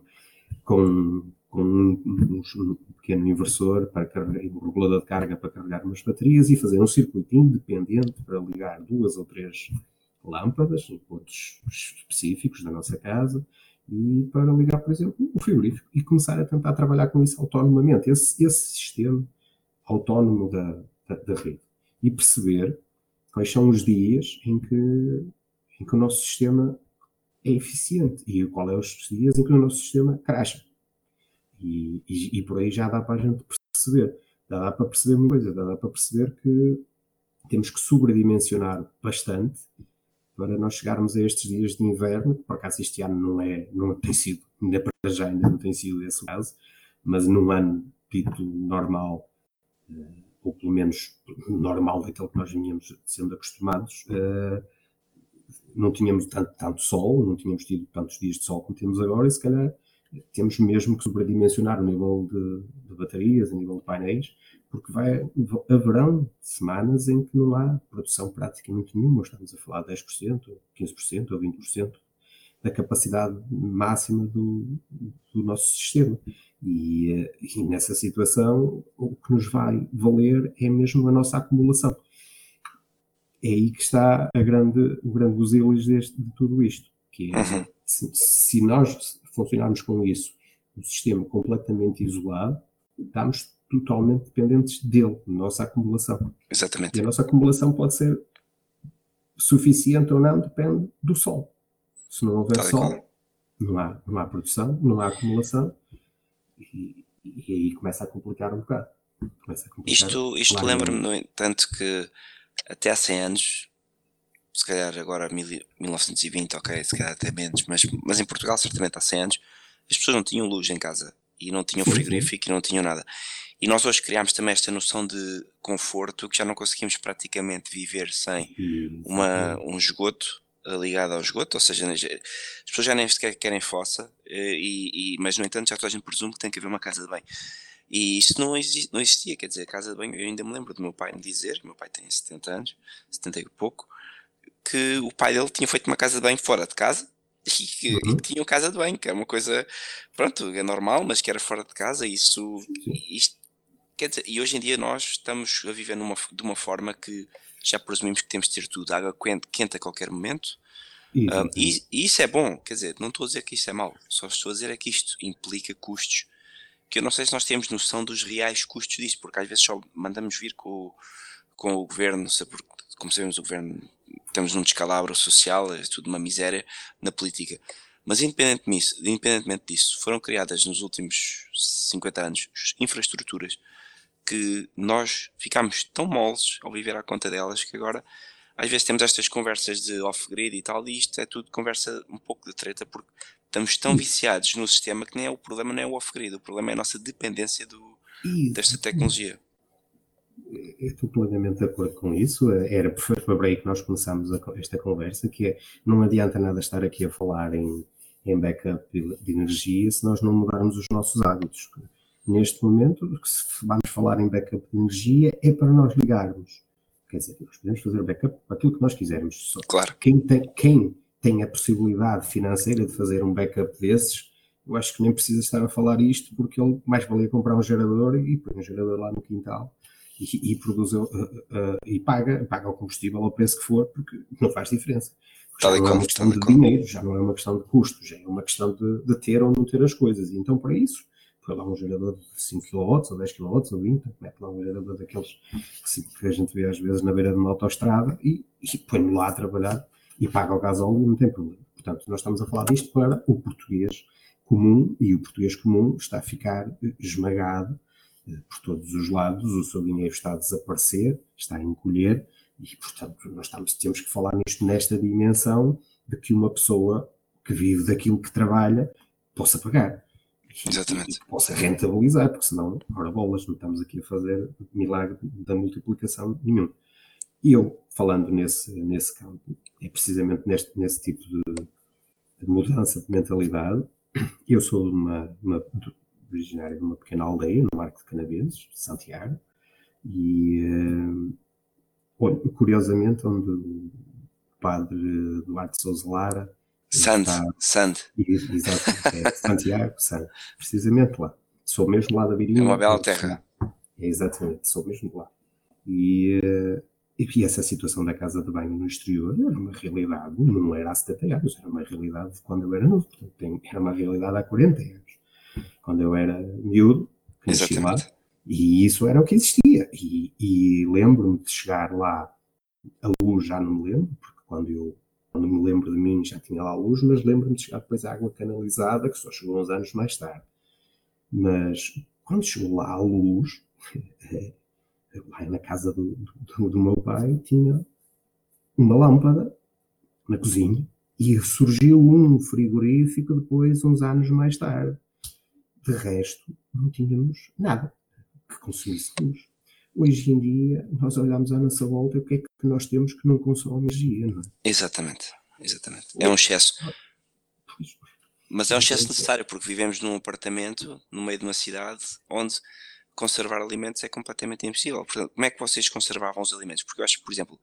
com, com um, um, pequeno inversor para carregar, um regulador de carga para carregar umas baterias e fazer um circuito independente para ligar duas ou três lâmpadas em pontos específicos da nossa casa e para ligar, por exemplo, o frigorífico e começar a tentar trabalhar com isso autonomamente, esse, esse sistema autónomo da, da, da, rede e perceber quais são os dias em que, em que o nosso sistema é eficiente e qual é os dias em que o nosso sistema cracha. E, e, e por aí já dá para a gente perceber, já dá para perceber uma coisa, já dá para perceber que temos que sobredimensionar bastante para nós chegarmos a estes dias de inverno, que por acaso este ano não é, não tem sido, ainda para já ainda não tem sido esse o caso, mas num ano dito normal, eh, ou pelo menos normal daquele que nós vinhamos sendo acostumados, eh, não tínhamos tanto, tanto sol, não tínhamos tido tantos dias de sol como temos agora, e se calhar temos mesmo que sobredimensionar o nível de, de baterias, a nível de painéis, porque vai, haverão semanas em que não há produção praticamente nenhuma, estamos a falar de 10%, 15% ou 20% da capacidade máxima do, do nosso sistema. E, eh, e, nessa situação, o que nos vai valer é mesmo a nossa acumulação. É aí que está a grande, o grande deste, de tudo isto, que é, uhum. se, se nós funcionarmos com isso, um sistema completamente isolado, estamos totalmente dependentes dele, da nossa acumulação. Exatamente. E a nossa acumulação pode ser suficiente ou não, depende do sol. Se não houver sol, não há, não há produção, não há acumulação e, e aí começa a complicar um bocado. Complicar isto isto lembra-me, no entanto, que até há 100 anos, se calhar agora 1920, ok, se calhar até menos, mas, mas em Portugal certamente há 100 anos, as pessoas não tinham luz em casa e não tinham frigorífico e não tinham nada. E nós hoje criámos também esta noção de conforto que já não conseguimos praticamente viver sem uma, um esgoto eh, ligado ao esgoto, ou seja, as pessoas já nem sequer querem fossa, eh, e, e, mas no entanto já toda a gente presume que tem que haver uma casa de banho. E isso não, existia, não existia, quer dizer, a casa de banho, eu ainda me lembro do meu pai me dizer, meu pai tem 70 anos, 70 e pouco, que o pai dele tinha feito uma casa de banho fora de casa, e que, uhum. e que tinham casa de banho, que é uma coisa, pronto, é normal, mas que era fora de casa, e isso, isto, Quer dizer, e hoje em dia nós estamos a viver numa, de uma forma que já presumimos que temos de ter tudo, água quente, a qualquer momento. Um, e, e, isso é bom, quer dizer, não estou a dizer que isso é mau, só estou a dizer é que isto implica custos que eu não sei se nós temos noção dos reais custos disso, porque às vezes só mandamos vir com, com o governo, porque, como sabemos, o governo estamos num descalabro social, é tudo uma miséria na política. Mas independentemente disso, independentemente disso, foram criadas nos últimos 50 anos infraestruturas que nós ficámos tão moles ao viver à conta delas que agora às vezes temos estas conversas de off-grid e tal, e isto é tudo conversa um pouco de treta, porque estamos tão viciados no sistema que nem é o problema, não é o off-grid, o problema é a nossa dependência do, desta tecnologia. Eu estou plenamente de acordo com isso. Era por aí que nós começámos esta conversa, que é não adianta nada estar aqui a falar em, em backup de energia se nós não mudarmos os nossos hábitos neste momento, se vamos falar em backup de energia, é para nós ligarmos. Quer dizer, nós podemos fazer backup para aquilo que nós quisermos. Só claro. Quem tem, quem tem a possibilidade financeira de fazer um backup desses, eu acho que nem precisa estar a falar isto, porque ele mais valia comprar um gerador e pôr um gerador lá no quintal e, e produz uh, uh, e paga, paga o combustível ao preço que for, porque não faz diferença. Já não é uma questão de dinheiro, já não é uma questão de custo, já é uma questão de, de ter ou não ter as coisas. E então, para isso, põe lá um gerador de 5 kW, ou 10 kW, ou 20, mete lá um gerador daqueles que a gente vê às vezes na beira de uma autoestrada e, e põe-no lá a trabalhar e paga o gasóleo e não tem problema. Portanto, nós estamos a falar disto para o português comum e o português comum está a ficar esmagado eh, por todos os lados, o seu dinheiro está a desaparecer, está a encolher e, portanto, nós estamos, temos que falar nisto nesta dimensão de que uma pessoa que vive daquilo que trabalha possa pagar. Exatamente. Possa rentabilizar, porque senão, ora bolas, não estamos aqui a fazer milagre da multiplicação nenhum. E eu, falando nesse, nesse campo, é precisamente neste, nesse tipo de, de mudança de mentalidade. Eu sou de uma, uma de, originário de uma pequena aldeia no Arco de Canaveses, Santiago, e uh, curiosamente, onde o padre Duarte Souza Lara Sand, está. Exato, é Santiago, Sand, precisamente lá. Sou mesmo lá da Virinha. É uma bela terra. É, exatamente, sou mesmo lá. E, uh, e essa situação da casa de banho no exterior era uma realidade, não era há 70 anos, era uma realidade quando eu era novo, portanto, era uma realidade há 40 anos. Quando eu era miúdo, lá, e isso era o que existia. E, e lembro-me de chegar lá, a luz já não me lembro, porque quando eu quando me lembro de mim já tinha lá luz, mas lembro-me de chegar depois à água canalizada, que só chegou uns anos mais tarde. Mas quando chegou lá a luz, lá na casa do, do, do, meu pai, tinha uma lâmpada na cozinha e surgiu um frigorífico depois, uns anos mais tarde. De resto, não tínhamos nada que consumisse luz. Hoje em dia, nós olhamos à nossa volta e o que é que nós temos que não consome energia, não é? Exatamente, exatamente. É um excesso. Mas é um excesso necessário, porque vivemos num apartamento, no meio de uma cidade, onde conservar alimentos é completamente impossível. Portanto, como é que vocês conservavam os alimentos? Porque eu acho que, por exemplo,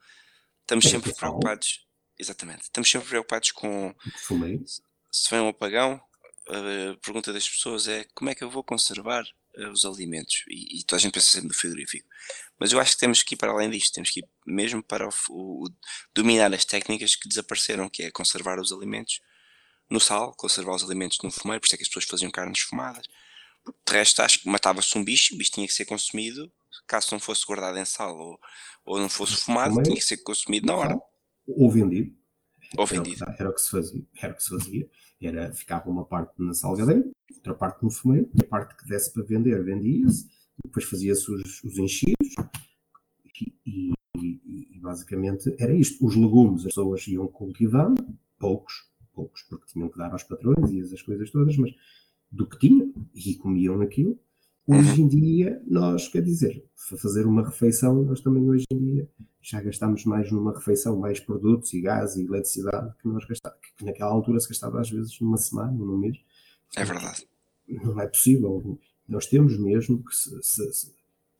estamos sempre preocupados. Exatamente. Estamos sempre preocupados com. Se vem um apagão, a pergunta das pessoas é como é que eu vou conservar uh, os alimentos? E, e toda a gente pensa sempre no frigorífico. Mas eu acho que temos que ir para além disto, temos que ir mesmo para o, o, dominar as técnicas que desapareceram, que é conservar os alimentos no sal, conservar os alimentos no fumeiro, por isso é que as pessoas faziam carnes fumadas, de resto, acho que matava-se um bicho, o bicho tinha que ser consumido, caso não fosse guardado em sal ou, ou não fosse fumado, tinha que ser consumido na hora. Ou vendido. Ou vendido. Era, o que se fazia. Era o que se fazia. Era, ficava uma parte na salgadeira, outra parte no fumeiro, a parte que desse para vender, vendia-se, depois fazia-se os, os enchidos e, e, e, basicamente era isto. Os legumes as pessoas iam cultivando, poucos, poucos, porque tinham que dar aos patrões e as coisas todas, mas do que tinham e comiam naquilo. Hoje em dia, nós, quer dizer, fazer uma refeição, nós também hoje em dia já gastamos mais numa refeição, mais produtos e gás e eletricidade que nós gastávamos, que naquela altura se gastava às vezes numa semana ou num mês. É verdade. Não é possível. Nós temos mesmo que, se, se,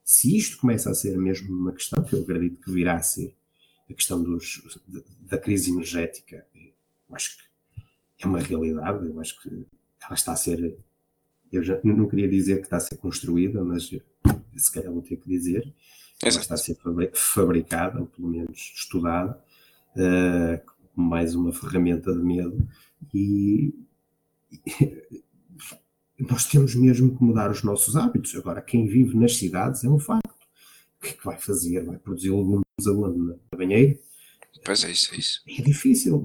se isto começa a ser mesmo uma questão, que eu acredito que virá a ser, a questão dos, da crise energética, eu acho que é uma realidade, eu acho que ela está a ser, eu já não queria dizer que está a ser construída, mas se calhar vou ter que dizer, ela está a ser fabricada, ou pelo menos estudada, uh, como mais uma ferramenta de medo, e, e nós temos mesmo que mudar os nossos hábitos. Agora, quem vive nas cidades é um facto. O que é que vai fazer? Vai produzir legumes aonde? Na banheira? Pois é, isso, é isso. É difícil.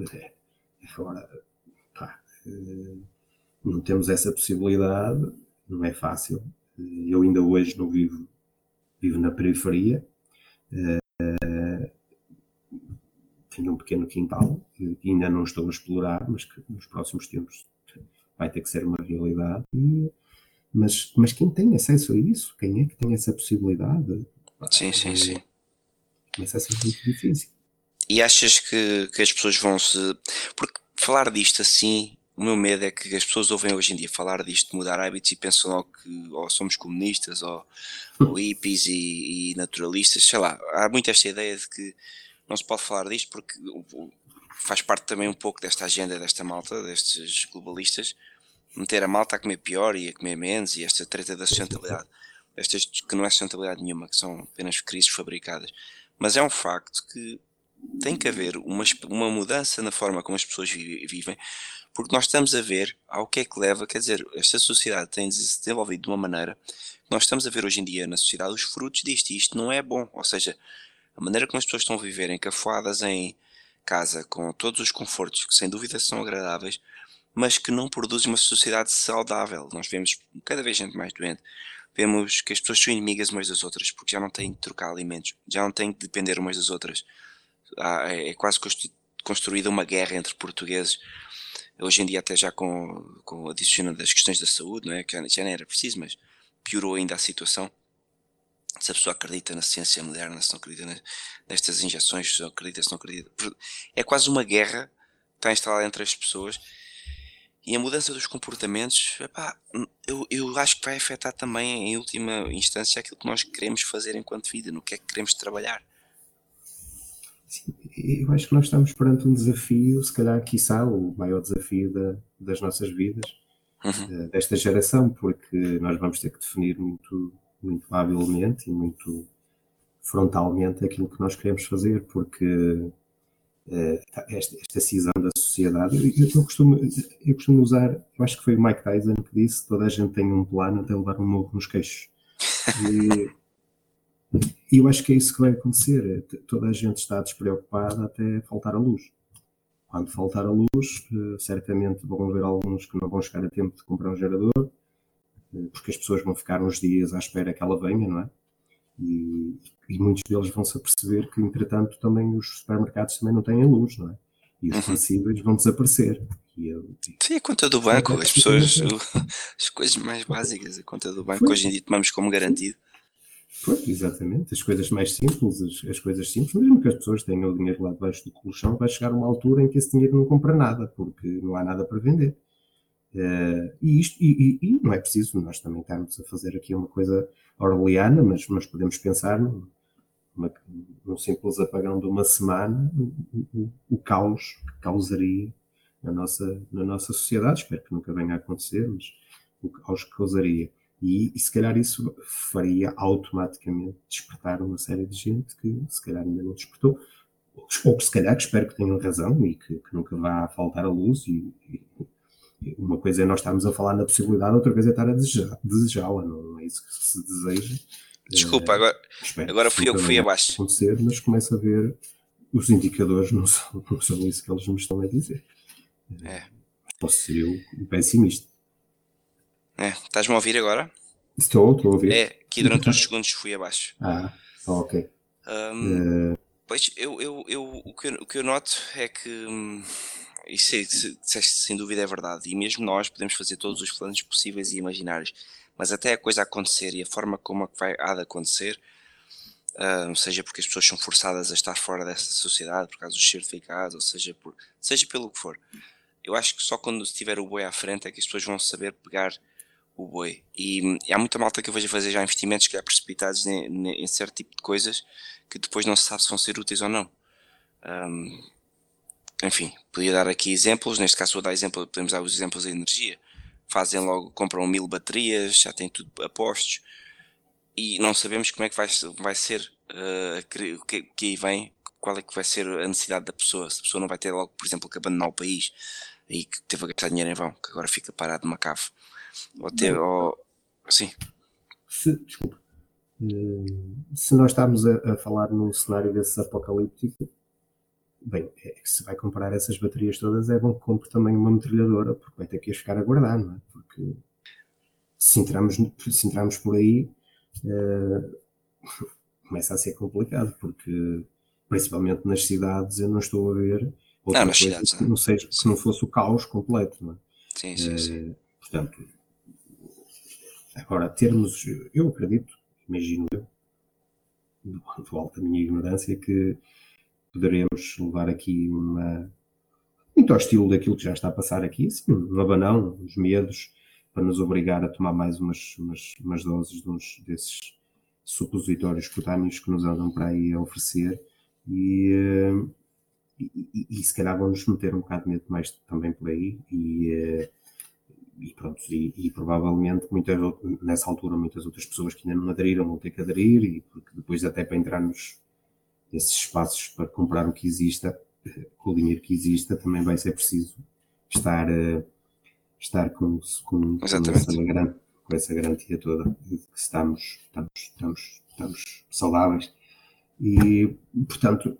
Agora, pá, uh, não temos essa possibilidade, não é fácil. Eu ainda hoje não vivo, vivo na periferia. Uh, tenho um pequeno quintal que ainda não estou a explorar, mas que nos próximos tempos vai ter que ser uma realidade. Mas, mas quem tem acesso a isso? Quem é que tem essa possibilidade? Sim, sim, sim. Começa a ser muito difícil. E achas que, que as pessoas vão se. Porque falar disto assim o meu medo é que as pessoas ouvem hoje em dia falar disto, mudar hábitos e pensam logo que ou somos comunistas ou, ou hippies e, e, naturalistas, sei lá. Há muito esta ideia de que não se pode falar disto porque faz parte também um pouco desta agenda desta malta, destes globalistas, meter a malta a comer pior e a comer menos e esta treta da sustentabilidade. estas que não é sustentabilidade nenhuma, que são apenas crises fabricadas. Mas é um facto que tem que haver uma, uma mudança na forma como as pessoas vivem, porque nós estamos a ver ao que é que leva, quer dizer, esta sociedade tem se desenvolvido de uma maneira, nós estamos a ver hoje em dia na sociedade os frutos disto, e isto não é bom, ou seja, a maneira como as pessoas estão a viver encafuadas em casa, com todos os confortos que sem dúvida são agradáveis, mas que não produzem uma sociedade saudável. Nós vemos cada vez gente mais doente, vemos que as pessoas são inimigas umas das outras, porque já não têm de trocar alimentos, já não têm de depender umas das outras. É, é quase construída uma guerra entre portugueses. Hoje em dia, até já com, com adicionando as questões da saúde, não é? que já não era preciso, mas piorou ainda a situação. Se a pessoa acredita na ciência moderna, se não acredita nestas injeções, se não acredita, se não acredita. É quase uma guerra que está instalada entre as pessoas e a mudança dos comportamentos, epá, eu, eu acho que vai afetar também, em última instância, aquilo que nós queremos fazer enquanto vida, no que é que queremos trabalhar. Sim, eu acho que nós estamos perante um desafio, se calhar, quiçá, o maior desafio da, das nossas vidas, uhum. Eh, desta geração, porque nós vamos ter que definir muito, muito habilmente e muito frontalmente aquilo que nós queremos fazer, porque eh, esta, esta cisão da sociedade. Eu, eu, costumo, eu costumo usar, eu acho que foi o Mike Tyson que disse: toda a gente tem um plano até levar um morro nos queixos. E, e eu acho que é isso que vai acontecer. Toda a gente está despreocupada até faltar a luz. Quando faltar a luz, eh, certamente vão haver alguns que não vão chegar a tempo de comprar um gerador, eh, porque as pessoas vão ficar uns dias à espera que ela venha, não é? E, e muitos deles vão se aperceber que, entretanto, também os supermercados também não têm a luz, não é? E os uhum. vão desaparecer. Sim, a conta do banco, as pessoas, as coisas mais básicas, a conta do banco, hoje em dia tomamos como garantido. Pois, exatamente, as coisas mais simples, as, as, coisas simples, mesmo que as pessoas tenham o dinheiro lá debaixo do colchão, vai chegar uma altura em que esse dinheiro não compra nada, porque não há nada para vender. Uh, e, isto, e, e, e, não é preciso nós também estarmos a fazer aqui uma coisa orleana, mas, mas podemos pensar numa, num simples apagão de uma semana, o, o, o, caos que causaria na nossa, na nossa sociedade. Espero que nunca venha a acontecer, mas o caos que causaria. E, e, se calhar isso faria automaticamente despertar uma série de gente que se calhar ainda não despertou, ou que se calhar que espero que tenham razão e que, que nunca vá faltar a luz e, e uma coisa é nós estarmos a falar na possibilidade, outra coisa é estar a desejá-la, não é isso que se deseja. Desculpa, agora, agora fui eu que fui abaixo. acontecer, mas começo a ver os indicadores não são, não são isso que eles me estão a dizer. É. Posso ser eu pessimista. É, estás-me a ouvir agora? Estou, estou a ouvir. É, aqui durante uns segundos fui abaixo. Ah, ok. Um, uh... Pois, eu, eu, eu, o, que eu, o que eu noto é que hum, isso é, sem dúvida é verdade. E mesmo nós podemos fazer todos os planos possíveis e imaginários, mas até a coisa acontecer e a forma como é vai, há de acontecer, uh, seja porque as pessoas são forçadas a estar fora dessa sociedade por causa dos certificados, ou seja, por, seja pelo que for. Eu acho que só quando estiver o boi à frente é que as pessoas vão saber pegar o boi. E, e há muita malta que eu vejo fazer já investimentos que há precipitados em, em, certo tipo de coisas que depois não se sabe se vão ser úteis ou não. Um, enfim, podia dar aqui exemplos, neste caso vou dar exemplo, podemos dar os exemplos da energia. Fazem logo, compram mil baterias, já têm tudo a postos e não sabemos como é que vai, vai ser, uh, que, que aí vem, qual é que vai ser a necessidade da pessoa. Se a pessoa não vai ter logo, por exemplo, que abandonar o país e que teve a gastar dinheiro em vão, que agora fica parado numa cave. Ou ter, ou, sim. Se, desculpa. Eh, se nós estamos a, a falar num cenário desses apocalíptico, Bem, é, se vai comprar essas baterias todas, é bom que compre também uma metralhadora, porque vai ter que as ficar a guardar, não é? Porque se entrarmos, se entrarmos por aí, uh, começa a ser complicado, porque principalmente nas cidades eu não estou a ver outra não, coisa cidades, que não, seja, que não fosse o caos completo, não é? Sim, sim, uh, sim. Portanto, agora termos, eu acredito, imagino eu, do, alto da minha ignorância, que poderemos levar aqui uma. muito ao estilo daquilo que já está a passar aqui, assim, um abanão, os medos, para nos obrigar a tomar mais umas, umas, umas doses de uns desses supositórios cutâneos que nos andam para aí a oferecer e, eh, e, e, e se calhar vão nos meter um bocado de medo mais também por aí e, eh, e pronto, e, e, provavelmente muitas, nessa altura muitas outras pessoas que ainda não aderiram vão ter que aderir e porque depois até para entrarmos nesses espaços para comprar o que exista, com o dinheiro que exista, também vai ser preciso estar, estar com, com, com, essa, com essa garantia toda de que estamos, estamos, estamos, estamos saudáveis. E, portanto,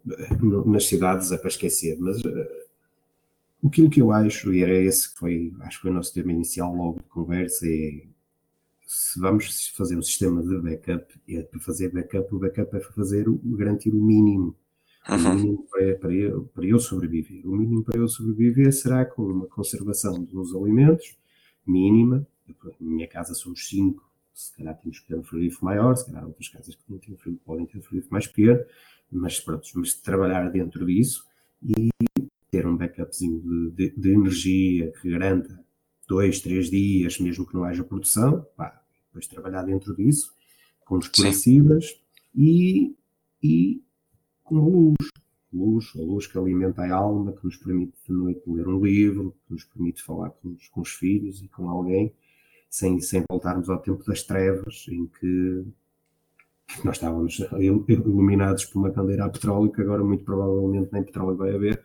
nas cidades é para esquecer, mas Aquilo que eu acho, e era esse que foi, acho que foi o nosso tema inicial logo de conversa, é se vamos fazer um sistema de backup, é para fazer backup, o backup é fazer, garantir o mínimo. O mínimo para, para, eu, para eu sobreviver. O mínimo para eu sobreviver será com uma conservação dos alimentos mínima. Na minha casa somos cinco, se calhar temos que ter um frigorífico maior, se calhar outras casas que não têm podem ter um frigorífico mais pequeno, mas pronto, mas trabalhar dentro disso e ter um backupzinho de, de, de, energia que garanta dois, três dias, mesmo que não haja produção, pá, depois trabalhar dentro disso, com os perecíveis e, e com luz. Luz, a luz que alimenta a alma, que nos permite de noite ler um livro, que nos permite falar com os, com os filhos e com alguém, sem, sem voltarmos ao tempo das trevas, em que nós estávamos iluminados por uma candeira a petróleo, que agora muito provavelmente nem petróleo vai haver,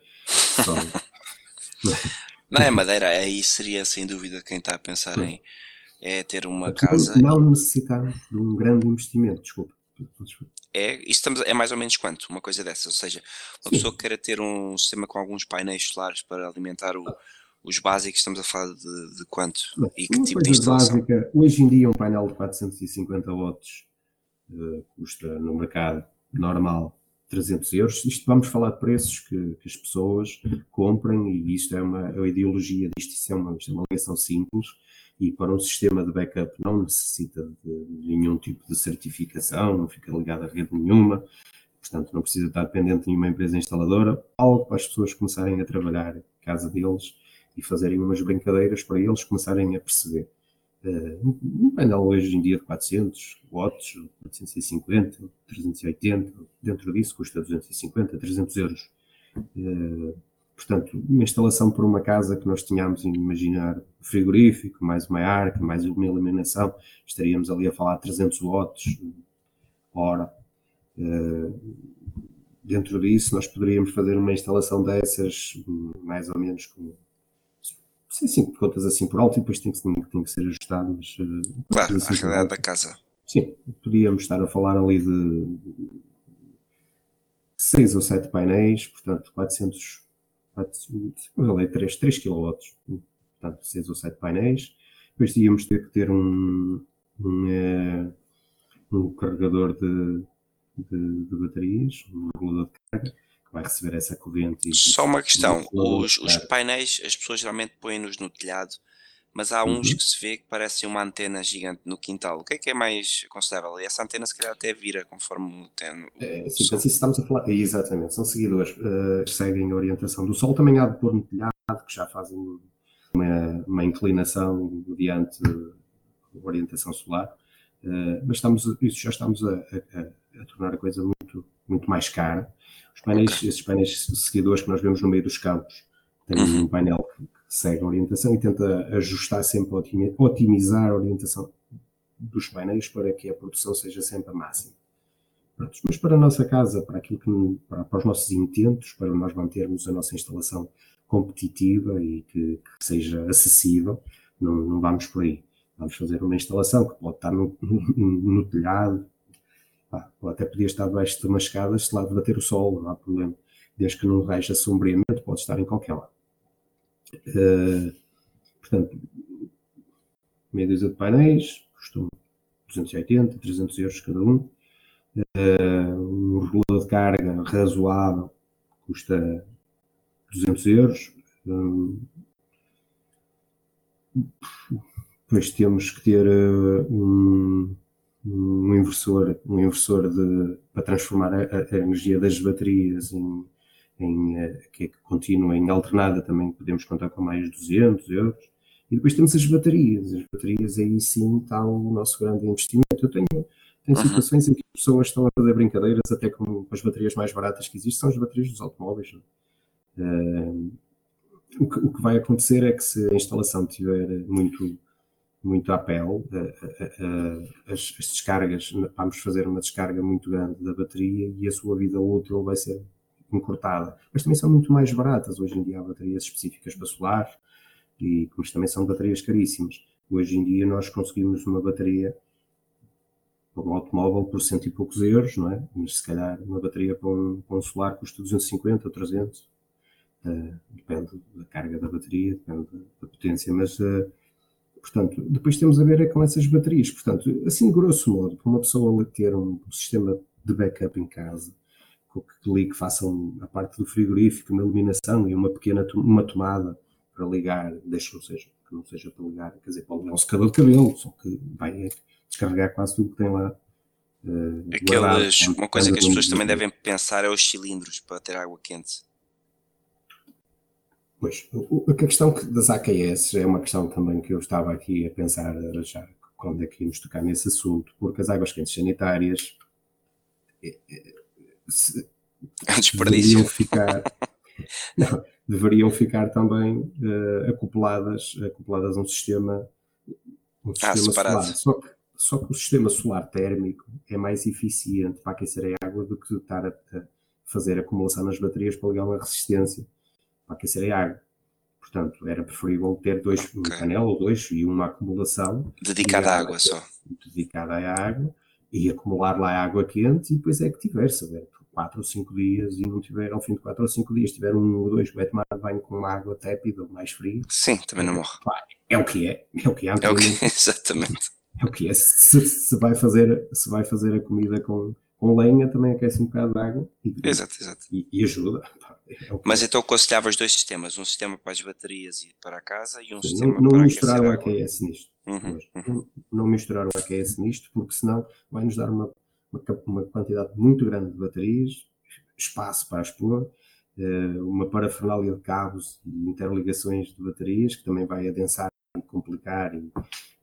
não é Madeira, aí seria sem dúvida quem está a pensar em é ter uma casa. Não necessitamos de um grande investimento, desculpa. É, estamos, é mais ou menos quanto? Uma coisa dessa, ou seja, uma Sim. pessoa que queira ter um sistema com alguns painéis solares para alimentar o, os básicos, estamos a falar de, de quanto? Não, e que tipo de instalação? Básica, hoje em dia um painel de 450 watts uh, custa no mercado normal 300 euros. Isto vamos falar de preços que, que as pessoas comprem e isto é uma a ideologia disto, isto é uma, isto é uma ligação simples e para um sistema de backup não necessita de nenhum tipo de certificação, não fica ligado a rede nenhuma, portanto não precisa estar dependente de nenhuma empresa instaladora, algo para as pessoas começarem a trabalhar em casa deles e fazerem umas brincadeiras para eles começarem a perceber um painel hoje em dia de 400 watts, 450, 380, dentro disso custa 250, 300 euros. Uh, portanto, uma instalação por uma casa que nós tínhamos em imaginar frigorífico, mais uma arca, mais uma iluminação, estaríamos ali a falar de 300 watts hora. Uh, dentro disso, nós poderíamos fazer uma instalação dessas, mais ou menos com Sim, sim, contas assim por alto e depois tem que, tem que ser ajustado. Mas, eh, claro, assim, a realidade da casa. Sim, podíamos estar a falar ali de seis ou sete painéis, portanto 400, 400 ali, 3, 3 kW, portanto 6 ou 7 painéis. Depois íamos ter que ter um, um, é, um carregador de, de, de, baterias, um regulador de carga vai receber essa corrente. E, Só uma questão: os, os, painéis as pessoas geralmente põem-nos no telhado, mas há uns uhum. que se vê que parecem uma antena gigante no quintal. O que é que é mais considerável? E essa antena se calhar até vira conforme tem. É, sim, mas isso estamos a falar. Exatamente, são seguidores uh, que seguem a orientação do Sol. Também há de pôr no telhado, que já fazem uma, uma inclinação mediante orientação solar. Uh, mas estamos, isso já estamos a, a, a tornar a coisa muito, muito mais cara os painéis, esses painéis seguidores que nós vemos no meio dos campos, têm uhum. um painel que, que, segue a orientação e tenta ajustar sempre, otimizar a orientação dos painéis para que a produção seja sempre a máxima. Pronto, mas para a nossa casa, para aquilo que para, para, os nossos intentos, para nós mantermos a nossa instalação competitiva e que, que seja acessível, não, não, vamos por aí. Vamos fazer uma instalação que pode estar no, no, no telhado, Pá, ou até podia estar debaixo de uma escada, se lá debater o sol, não há problema. Desde que não haja sombreamento, pode estar em qualquer lado. Uh, portanto, meia dúzia de painéis, custam 280, 300 euros cada um. Uh, um regulador de carga razoável custa 200 euros. Um, depois temos que ter uh, um, um inversor, um inversor de, para transformar a, a, energia das baterias em, em eh, que é contínua em alternada também podemos contar com mais 200 euros. E depois temos as baterias. As baterias aí sim está o nosso grande investimento. Eu tenho, tenho uhum. situações em que pessoas estão a fazer brincadeiras até com, com as baterias mais baratas que existem, são as baterias dos automóveis. Uh, o, que, o que vai acontecer é que se a instalação tiver muito muito à pele, as, as, descargas, vamos fazer uma descarga muito grande da bateria e a sua vida útil vai ser encurtada. Mas também são muito mais baratas. Hoje em dia há baterias específicas para solar, e, mas também são baterias caríssimas. Hoje em dia nós conseguimos uma bateria para um automóvel por cento e poucos euros, não é? Mas se calhar uma bateria para um, para um solar custa 250 ou 300. Uh, depende da carga da bateria, depende da, potência, mas uh, portanto, depois temos a ver é com essas baterias. Portanto, assim, grosso modo, para uma pessoa ter um, sistema de backup em casa, que ligue, façam a parte do frigorífico, uma iluminação e uma pequena uma tomada para ligar, deixa não seja, que não seja para ligar, quer dizer, para ligar um secador de cabelo, só que vai descarregar quase tudo que tem lá. Uh, Aqueles, uma coisa que as pessoas também devem pensar é os cilindros para ter água quente. Pois, a questão das AKS é uma questão também que eu estava aqui a pensar já quando é que íamos tocar nesse assunto, porque as águas quentes sanitárias eh, eh, se, é deveriam ficar, não, deveriam ficar também uh, acopladas, acopladas a um sistema, um ah, sistema solar. Só que, só que o sistema solar térmico é mais eficiente para aquecer a água do que estar a, a fazer acumulação nas baterias para ligar uma resistência para aquecer a água. Portanto, era preferível ter dois, okay. um painel ou dois e uma acumulação dedicada à água só. Dedicada à água e acumular lá água quente e depois é que tiver, se houver 4 ou 5 dias e não tiver, ao fim de 4 ou 5 dias, tiver um ou dois vai tomar banho com água tépida ou mais fria. Sim, também não morre. É o que é, é o que é. É o que é, exatamente. É o que é. Se, se, vai fazer, se vai fazer a comida com, com lenha, também aquece um bocado de água e, exato, exato. e, e ajuda. É Mas então aconselhava os dois sistemas, um sistema para as baterias e para a casa e um sistema não, não para misturar o AQS nisto. Uhum, uhum. Não, não misturar o AQS nisto, porque senão vai nos dar uma uma, quantidade muito grande de baterias, espaço para expor, eh, uma parafernália de cabos e interligações de baterias, que também vai adensar e complicar e,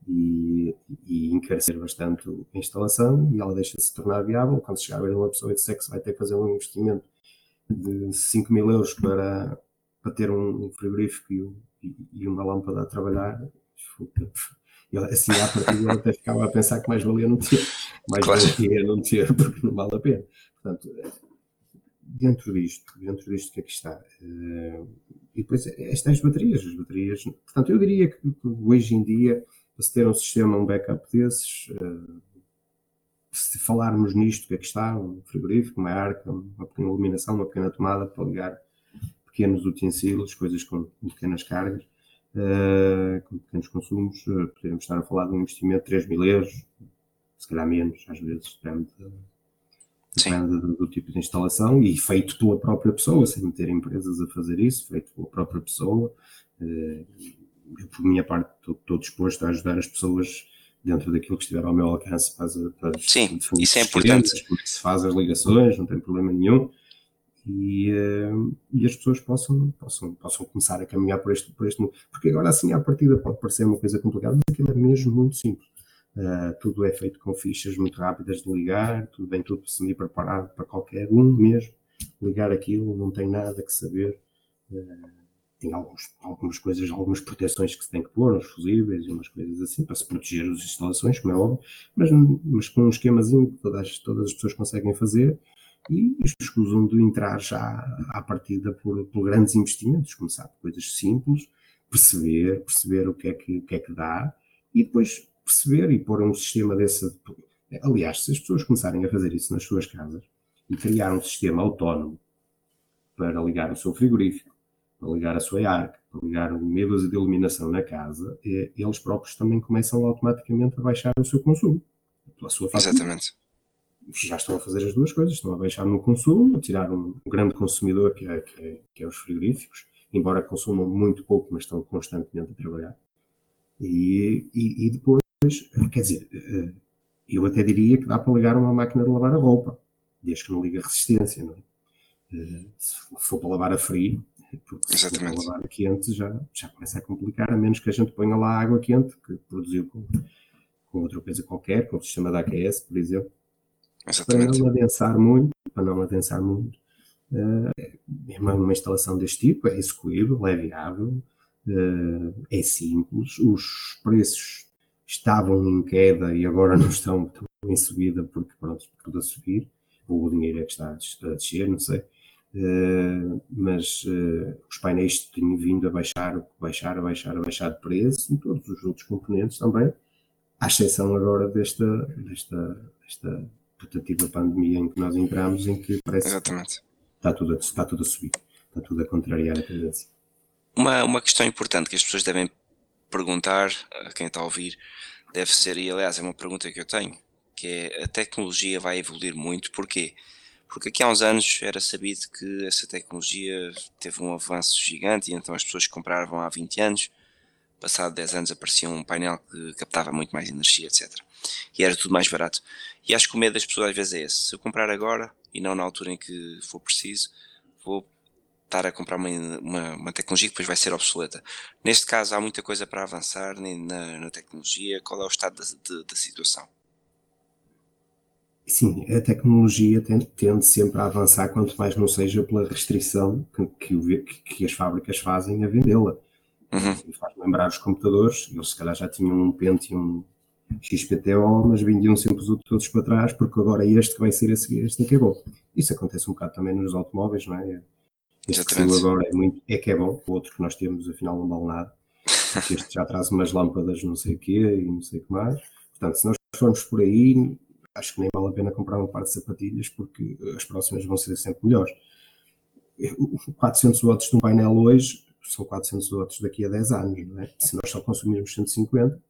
e, e, encarecer bastante a instalação, e ela deixa de se tornar viável. Quando chegar a ver uma pessoa e disser que se vai ter que fazer um investimento de 5 mil euros para, para ter um frigorífico e, e uma lâmpada a trabalhar, ele, assim, à partida, ele até ficava a pensar que mais valia não ter, mais claro. valia não ter, porque não vale a pena. Portanto, dentro disto, dentro disto que aqui está, uh, e depois estas baterias, as baterias, portanto, eu diria que, hoje em dia, para se ter um sistema, um backup desses, uh, se falarmos nisto que aqui está, um frigorífico, uma arca, uma pequena iluminação, uma pequena tomada para ligar pequenos utensílios, coisas com pequenas cargas, uh, com pequenos consumos, uh, poderíamos estar a falar de um investimento de 3 mil euros, se calhar menos, às vezes, depende, depende do, do, tipo de instalação e feito pela própria pessoa, sem meter empresas a fazer isso, feito pela própria pessoa. Uh, eu, por minha parte, estou, estou disposto a ajudar as pessoas dentro daquilo que estiver ao meu alcance para, para Sim, isso é importante. Se faz as ligações, não tem problema nenhum e, uh, e as pessoas possam, possam, possam começar a caminhar por este, por este mundo. Porque agora, assim, à partida pode parecer uma coisa complicada, mas aquilo é mesmo muito simples. Uh, tudo é feito com fichas muito rápidas de ligar, tudo bem tudo semi-preparado para qualquer um mesmo. Ligar aquilo, não tem nada que saber. Uh, tem alguns, algumas coisas, algumas proteções que se tem que pôr, uns fusíveis e umas coisas assim, para se proteger as instalações, como é óbvio, mas, mas com um esquemazinho que todas, todas as pessoas conseguem fazer e escusam de entrar já à partida por, por grandes investimentos, começar por coisas simples, perceber, perceber o que é que, que, é que dá e depois perceber e pôr um sistema desse. Aliás, se as pessoas começarem a fazer isso nas suas casas e criar um sistema autónomo para ligar o seu frigorífico, para ligar a sua arca, para ligar meia dúzia de iluminação na casa, eles próprios também começam automaticamente a baixar o seu consumo. Pela sua fatura. Exatamente já estão a fazer as duas coisas, estão a baixar no consumo, a tirar um grande consumidor que é, que é, que é os frigoríficos, embora consumam muito pouco, mas estão constantemente a trabalhar. E, e, e, depois, quer dizer, eh, eu até diria que dá para ligar uma máquina de lavar a roupa, desde que não liga resistência, não é? Eh, se for para lavar a frio, porque se for quente já, já começa a complicar, a menos que a gente ponha lá água quente, que produziu com, com outra coisa qualquer, com o sistema da AQS, por exemplo, Exatamente. Para não adensar muito, para não adensar muito, é uma, uma, instalação deste tipo é execuível, é viável, é simples, os preços estavam em queda e agora não estão, estão em subida porque pronto, tudo a subir, ou o dinheiro é que está a descer, não sei. Uh, mas uh, os painéis tinham vindo a baixar, baixar, a baixar, a baixar de preço e todos os outros componentes também, à exceção agora desta, desta, desta putativa pandemia em que nós entramos, em que parece Exatamente. que está tudo, a, está tudo a subir, está tudo a contrariar a tendência. Uma, uma questão importante que as pessoas devem perguntar a quem está a ouvir deve ser, e aliás é uma pergunta que eu tenho, que é a tecnologia vai evoluir muito, porquê? Porque aqui há uns anos era sabido que essa tecnologia teve um avanço gigante e então as pessoas que compravam há 20 anos, passado 10 anos aparecia um painel que captava muito mais energia, etc. E era tudo mais barato. E acho que o medo das pessoas às vezes é esse. Se eu comprar agora e não na altura em que for preciso, vou estar a comprar uma, uma, uma, tecnologia que depois vai ser obsoleta. Neste caso, há muita coisa para avançar na, na tecnologia. Qual é o estado da, de, da situação? Sim, a tecnologia tende, sempre a avançar, quanto mais não seja pela restrição que, que, que as fábricas fazem a vendê-la. Uhum. Faz lembrar os computadores, eles se calhar já tinham um Pentium XPTO, mas vendiam sempre os outros todos para trás, porque agora é este que vai ser a seguir, este é que é bom. Isso acontece um bocado também nos automóveis, não é? Este que agora é, muito, é que é bom, o outro que nós temos afinal não vale nada. Este já traz umas lâmpadas não sei o quê e não sei o que mais. Portanto, se nós formos por aí, acho que nem vale a pena comprar um par de sapatilhas porque as próximas vão ser sempre melhores. 400 watts de um painel hoje são 400 watts daqui a 10 anos, não é? Se nós só consumirmos 150,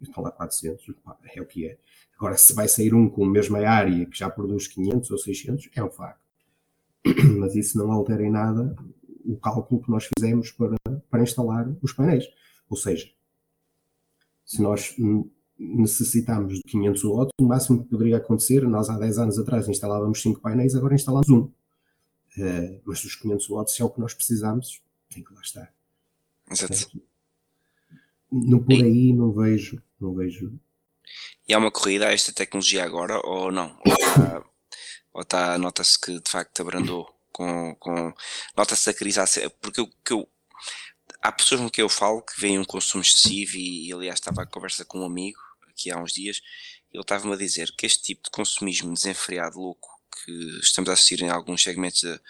estão lá 400, é o que é. Agora, se vai sair um com a mesma área que já produz 500 ou 600, é um facto. Mas isso não altera em nada o cálculo que nós fizemos para, para instalar os painéis. Ou seja, se nós necessitamos de 500 watts, o máximo que poderia acontecer, nós há 10 anos atrás instalávamos 5 painéis, agora instalamos um. Uh, mas os 500 watts é o que nós precisamos, tem que lá estar. Exato. No por aí não vejo, não vejo. E há uma corrida a esta tecnologia agora ou não? Ou está, ou está nota-se que de facto abrandou com, com nota-se a crise, porque o que eu há pessoas com quem eu falo que veem um consumo excessivo e, e aliás estava a conversa com um amigo aqui há uns dias, ele estava-me a dizer que este tipo de consumismo desenfreado louco que estamos a assistir em alguns segmentos, de,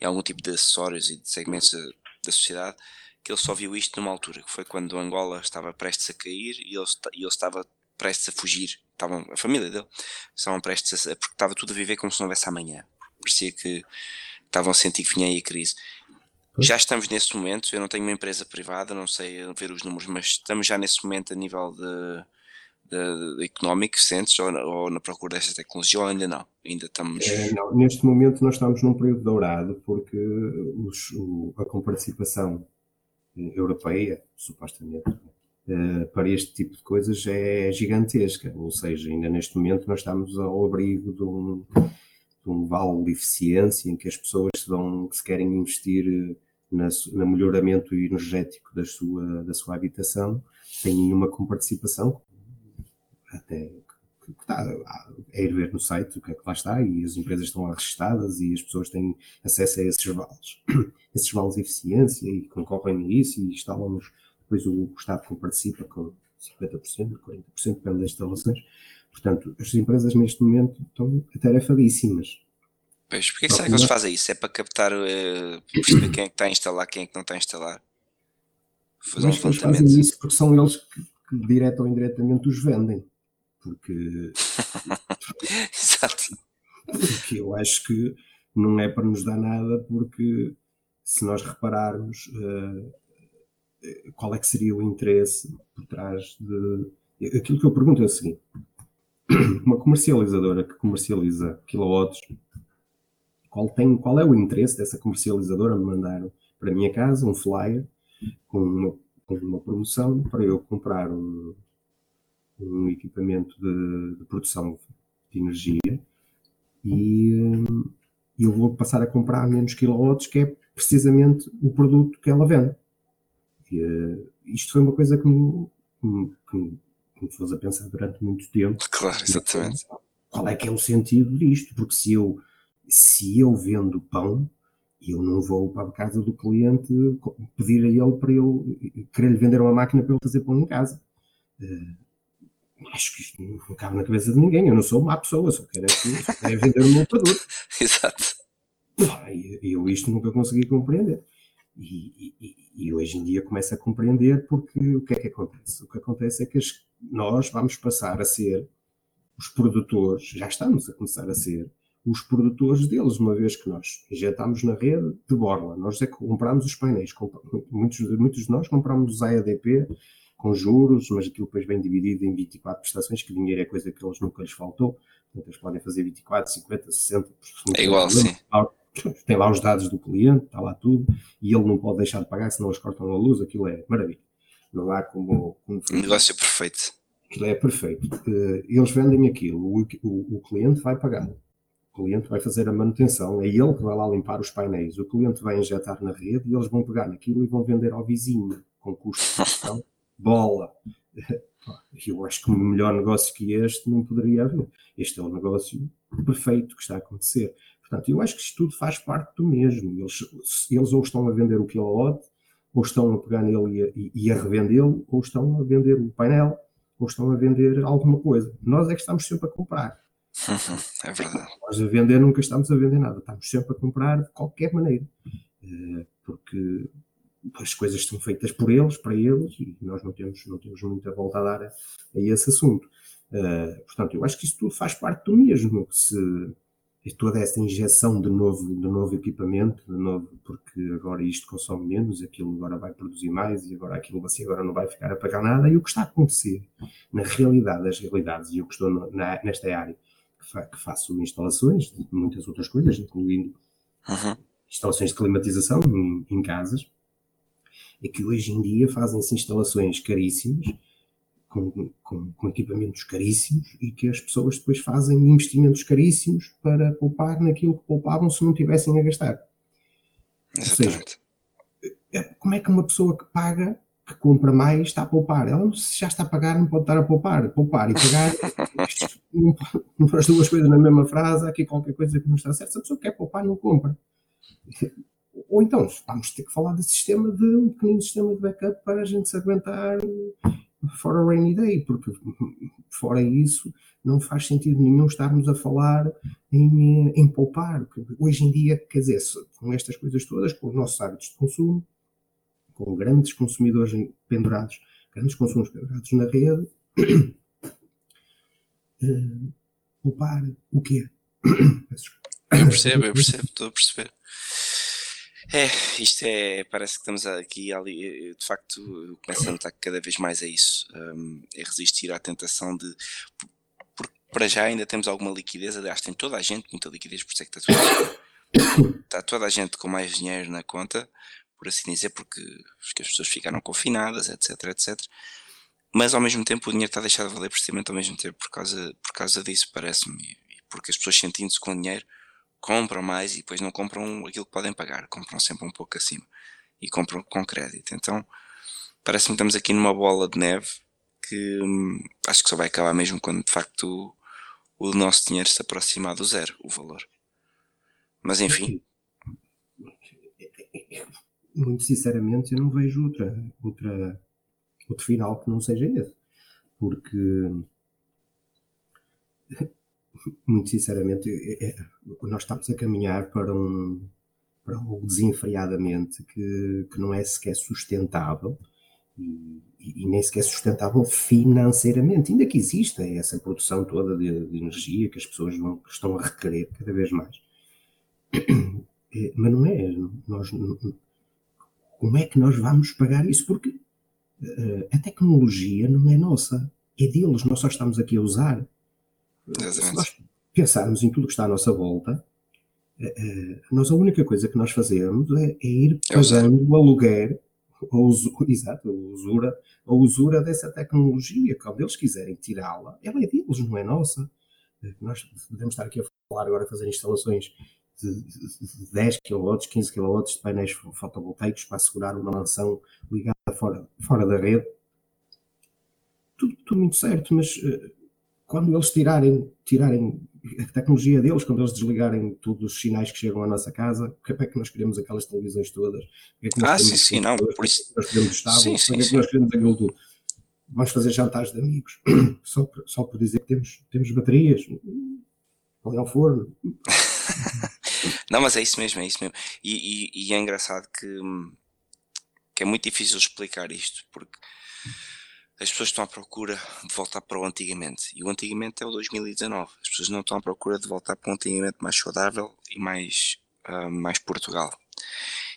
em algum tipo de acessórios e de segmentos da, da sociedade, que ele só viu isto numa altura, que foi quando Angola estava prestes a cair e ele, e ele estava prestes a fugir. Estavam, a família dele estavam prestes a. porque estava tudo a viver como se não houvesse amanhã. Parecia que estavam a sentir que vinha aí a crise. Já estamos nesse momento, eu não tenho uma empresa privada, não sei ver os números, mas estamos já nesse momento a nível de, de económico, sentes, ou, ou, na procura desta tecnologia, ou ainda não? Ainda estamos... É, não, neste momento nós estamos num período dourado, porque os, o, a comparticipação europeia, supostamente, uh, para este tipo de coisas é gigantesca, ou seja, ainda neste momento nós estamos ao abrigo de um, de um vale de eficiência em que as pessoas se, dão, que se querem investir na, no melhoramento energético da sua, da sua habitação, têm uma comparticipação até que está, é ir ver no site o que é que lá está e as empresas estão lá registadas e as pessoas têm acesso a esses vales, esses vales de eficiência e concorrem a isso e instalam-nos, depois o, Estado participa com 50%, 40%, depende das instalações. Portanto, as empresas neste momento estão atarefadíssimas. Pois, porquê que será que eles fazem isso? É para captar, uh, perceber quem é que está a instalar, quem é que não está a instalar? Fazer Mas um eles fazem isso porque são eles que, que direto ou indiretamente os vendem. Porque. Exato. Porque eu acho que não é para nos dar nada, porque se nós repararmos uh, qual é que seria o interesse por trás de. Aquilo que eu pergunto é o seguinte: uma comercializadora que comercializa quilowatts qual, tem, qual é o interesse dessa comercializadora me mandar para a minha casa um flyer com uma, com uma promoção para eu comprar um, um equipamento de, de, produção de energia e hum, eu vou passar a comprar menos quilowatts, que é precisamente o produto que ela vende. E, uh, isto foi uma coisa que me, que, me, que me fez a pensar durante muito tempo. Claro, exatamente. Qual é que é o sentido disto? Porque se eu se eu vendo pão, eu não vou para a casa do cliente pedir a ele para eu querer lhe vender uma máquina para ele fazer pão em casa. Uh, acho que isto não cabe na cabeça de ninguém. Eu não sou má pessoa, só quero, é só quero é vender um montador. Exato. E eu isto nunca consegui compreender. E, e, e, hoje em dia começo a compreender porque o que é que acontece? O que acontece é que nós vamos passar a ser os produtores, já estamos a começar a ser, os produtores deles, uma vez que nós injetamos na rede de borla. Nós é que compramos os painéis. Muitos, muitos de nós compramos os AEDP com juros, mas aquilo depois vem dividido em 24 prestações, que dinheiro é coisa que eles nunca lhes faltou. Portanto, eles podem fazer 24, 50, 60. É igual, sim tem lá os dados do cliente, está lá tudo, e ele não pode deixar de pagar, senão eles cortam a luz, aquilo é maravilha. Não há como. como um negócio perfeito. Aquilo é perfeito. Eh, eles vendem aquilo, o, o, o cliente vai pagar. O cliente vai fazer a manutenção, é ele que vai lá limpar os painéis. O cliente vai injetar na rede e eles vão pegar naquilo e vão vender ao vizinho, com custo de produção, bola. Eu acho que um melhor negócio que este não poderia haver. Este é o negócio perfeito que está a acontecer. Portanto, eu acho que isto tudo faz parte do mesmo. Eles, eles ou estão a vender o kilowatt, ou estão a pegar nele e a, e a revendê-lo, ou estão a vender o painel, ou estão a vender alguma coisa. Nós é que estamos sempre a comprar. é verdade. Nós a vender nunca estamos a vender nada. Estamos sempre a comprar de qualquer maneira. Eh, porque as coisas são feitas por eles, para eles, e nós não temos, não temos muita volta a dar a, a esse assunto. Uh, portanto, eu acho que isso tudo faz parte do mesmo. Se, toda essa injeção de novo, de novo equipamento, de novo, porque agora isto consome menos, aquilo agora vai produzir mais e agora aquilo você agora não vai ficar a pagar nada. E o que está a acontecer na realidade das realidades, e eu que estou na, nesta área, que, fa, que, faço instalações de muitas outras coisas, incluindo uhum. instalações de climatização em, em casas, é que hoje em dia fazem-se instalações caríssimas com, com, com, equipamentos caríssimos e que as pessoas depois fazem investimentos caríssimos para poupar naquilo que poupavam se não tivessem a gastar. Exatamente. Ou seja, é, como é que uma pessoa que paga, que compra mais, está a poupar? Ela se já está a pagar, não pode estar a poupar. Poupar e pagar, não, não as duas coisas na mesma frase, há aqui qualquer coisa que não está certo. Se a pessoa quer poupar, não compra. Ou então, vamos ter que falar de sistema de um pequenino sistema de backup para a gente se aguentar fora rainy day, porque fora isso não faz sentido nenhum estarmos a falar em, em poupar. Hoje em dia, quer dizer, com estas coisas todas, com os nossos hábitos de consumo, com grandes consumidores pendurados, grandes consumos pendurados na rede, uh, poupar o quê? eu percebo, eu percebo, estou a perceber. É, isto é, parece que estamos aqui ali, de facto, começo a notar cada vez mais é isso, um, é resistir à tentação de, porque para já ainda temos alguma liquidez, aliás, tem toda a gente muita liquidez, por isso é que está toda, está toda a gente com mais dinheiro na conta, por assim dizer, porque, porque as pessoas ficaram confinadas, etc, etc. Mas ao mesmo tempo o dinheiro está a deixar de valer precisamente ao mesmo tempo por causa, por causa disso, parece-me, porque as pessoas sentindo-se com dinheiro compram mais e depois não compram aquilo que podem pagar, compram sempre um pouco acima e compram com crédito. Então parece-me que estamos aqui numa bola de neve que hum, acho que só vai acabar mesmo quando de facto o, o nosso dinheiro se aproximar do zero, o valor. Mas enfim. Muito sinceramente, eu não vejo outra, outra, outro final que não seja esse. Porque muito sinceramente, nós estamos a caminhar para um, para algo desenfreadamente que, que não é sequer sustentável e, e, nem sequer sustentável financeiramente, ainda que exista essa produção toda de, de energia que as pessoas vão, que estão a requerer cada vez mais. É, mas não é, nós, como é que nós vamos pagar isso? Porque uh, a tecnologia não é nossa, é deles, nós só estamos aqui a usar. Exatamente. Se nós pensarmos em tudo que está à nossa volta, eh, eh, nós a única coisa que nós fazemos é, é ir é pagando o aluguer, a exato, a usura, a usura dessa tecnologia. Quando eles quiserem tirá-la, ela é deles, não é nossa. Eh, nós podemos estar aqui a falar agora, a fazer instalações de 10 kW, 15 kW de painéis fotovoltaicos para assegurar uma mansão ligada fora, fora da rede. Tudo, tudo muito certo, mas quando eles tirarem, tirarem a tecnologia deles, quando eles desligarem todos os sinais que chegam à nossa casa, porque é que nós queremos aquelas televisões todas? É ah, sim, sim, não, por isso. Nós queremos estável, sim, sim, sim. nós queremos aquilo tudo. Vamos fazer jantares de amigos, só por, só por dizer que temos, temos baterias, ali ao forno. não, mas é isso mesmo, é isso mesmo. E, e, e é engraçado que, que é muito difícil explicar isto, porque as pessoas estão à procura de voltar para o antigamente. E o antigamente é o 2019. As pessoas não estão à procura de voltar para um antigamente mais saudável e mais, uh, mais Portugal.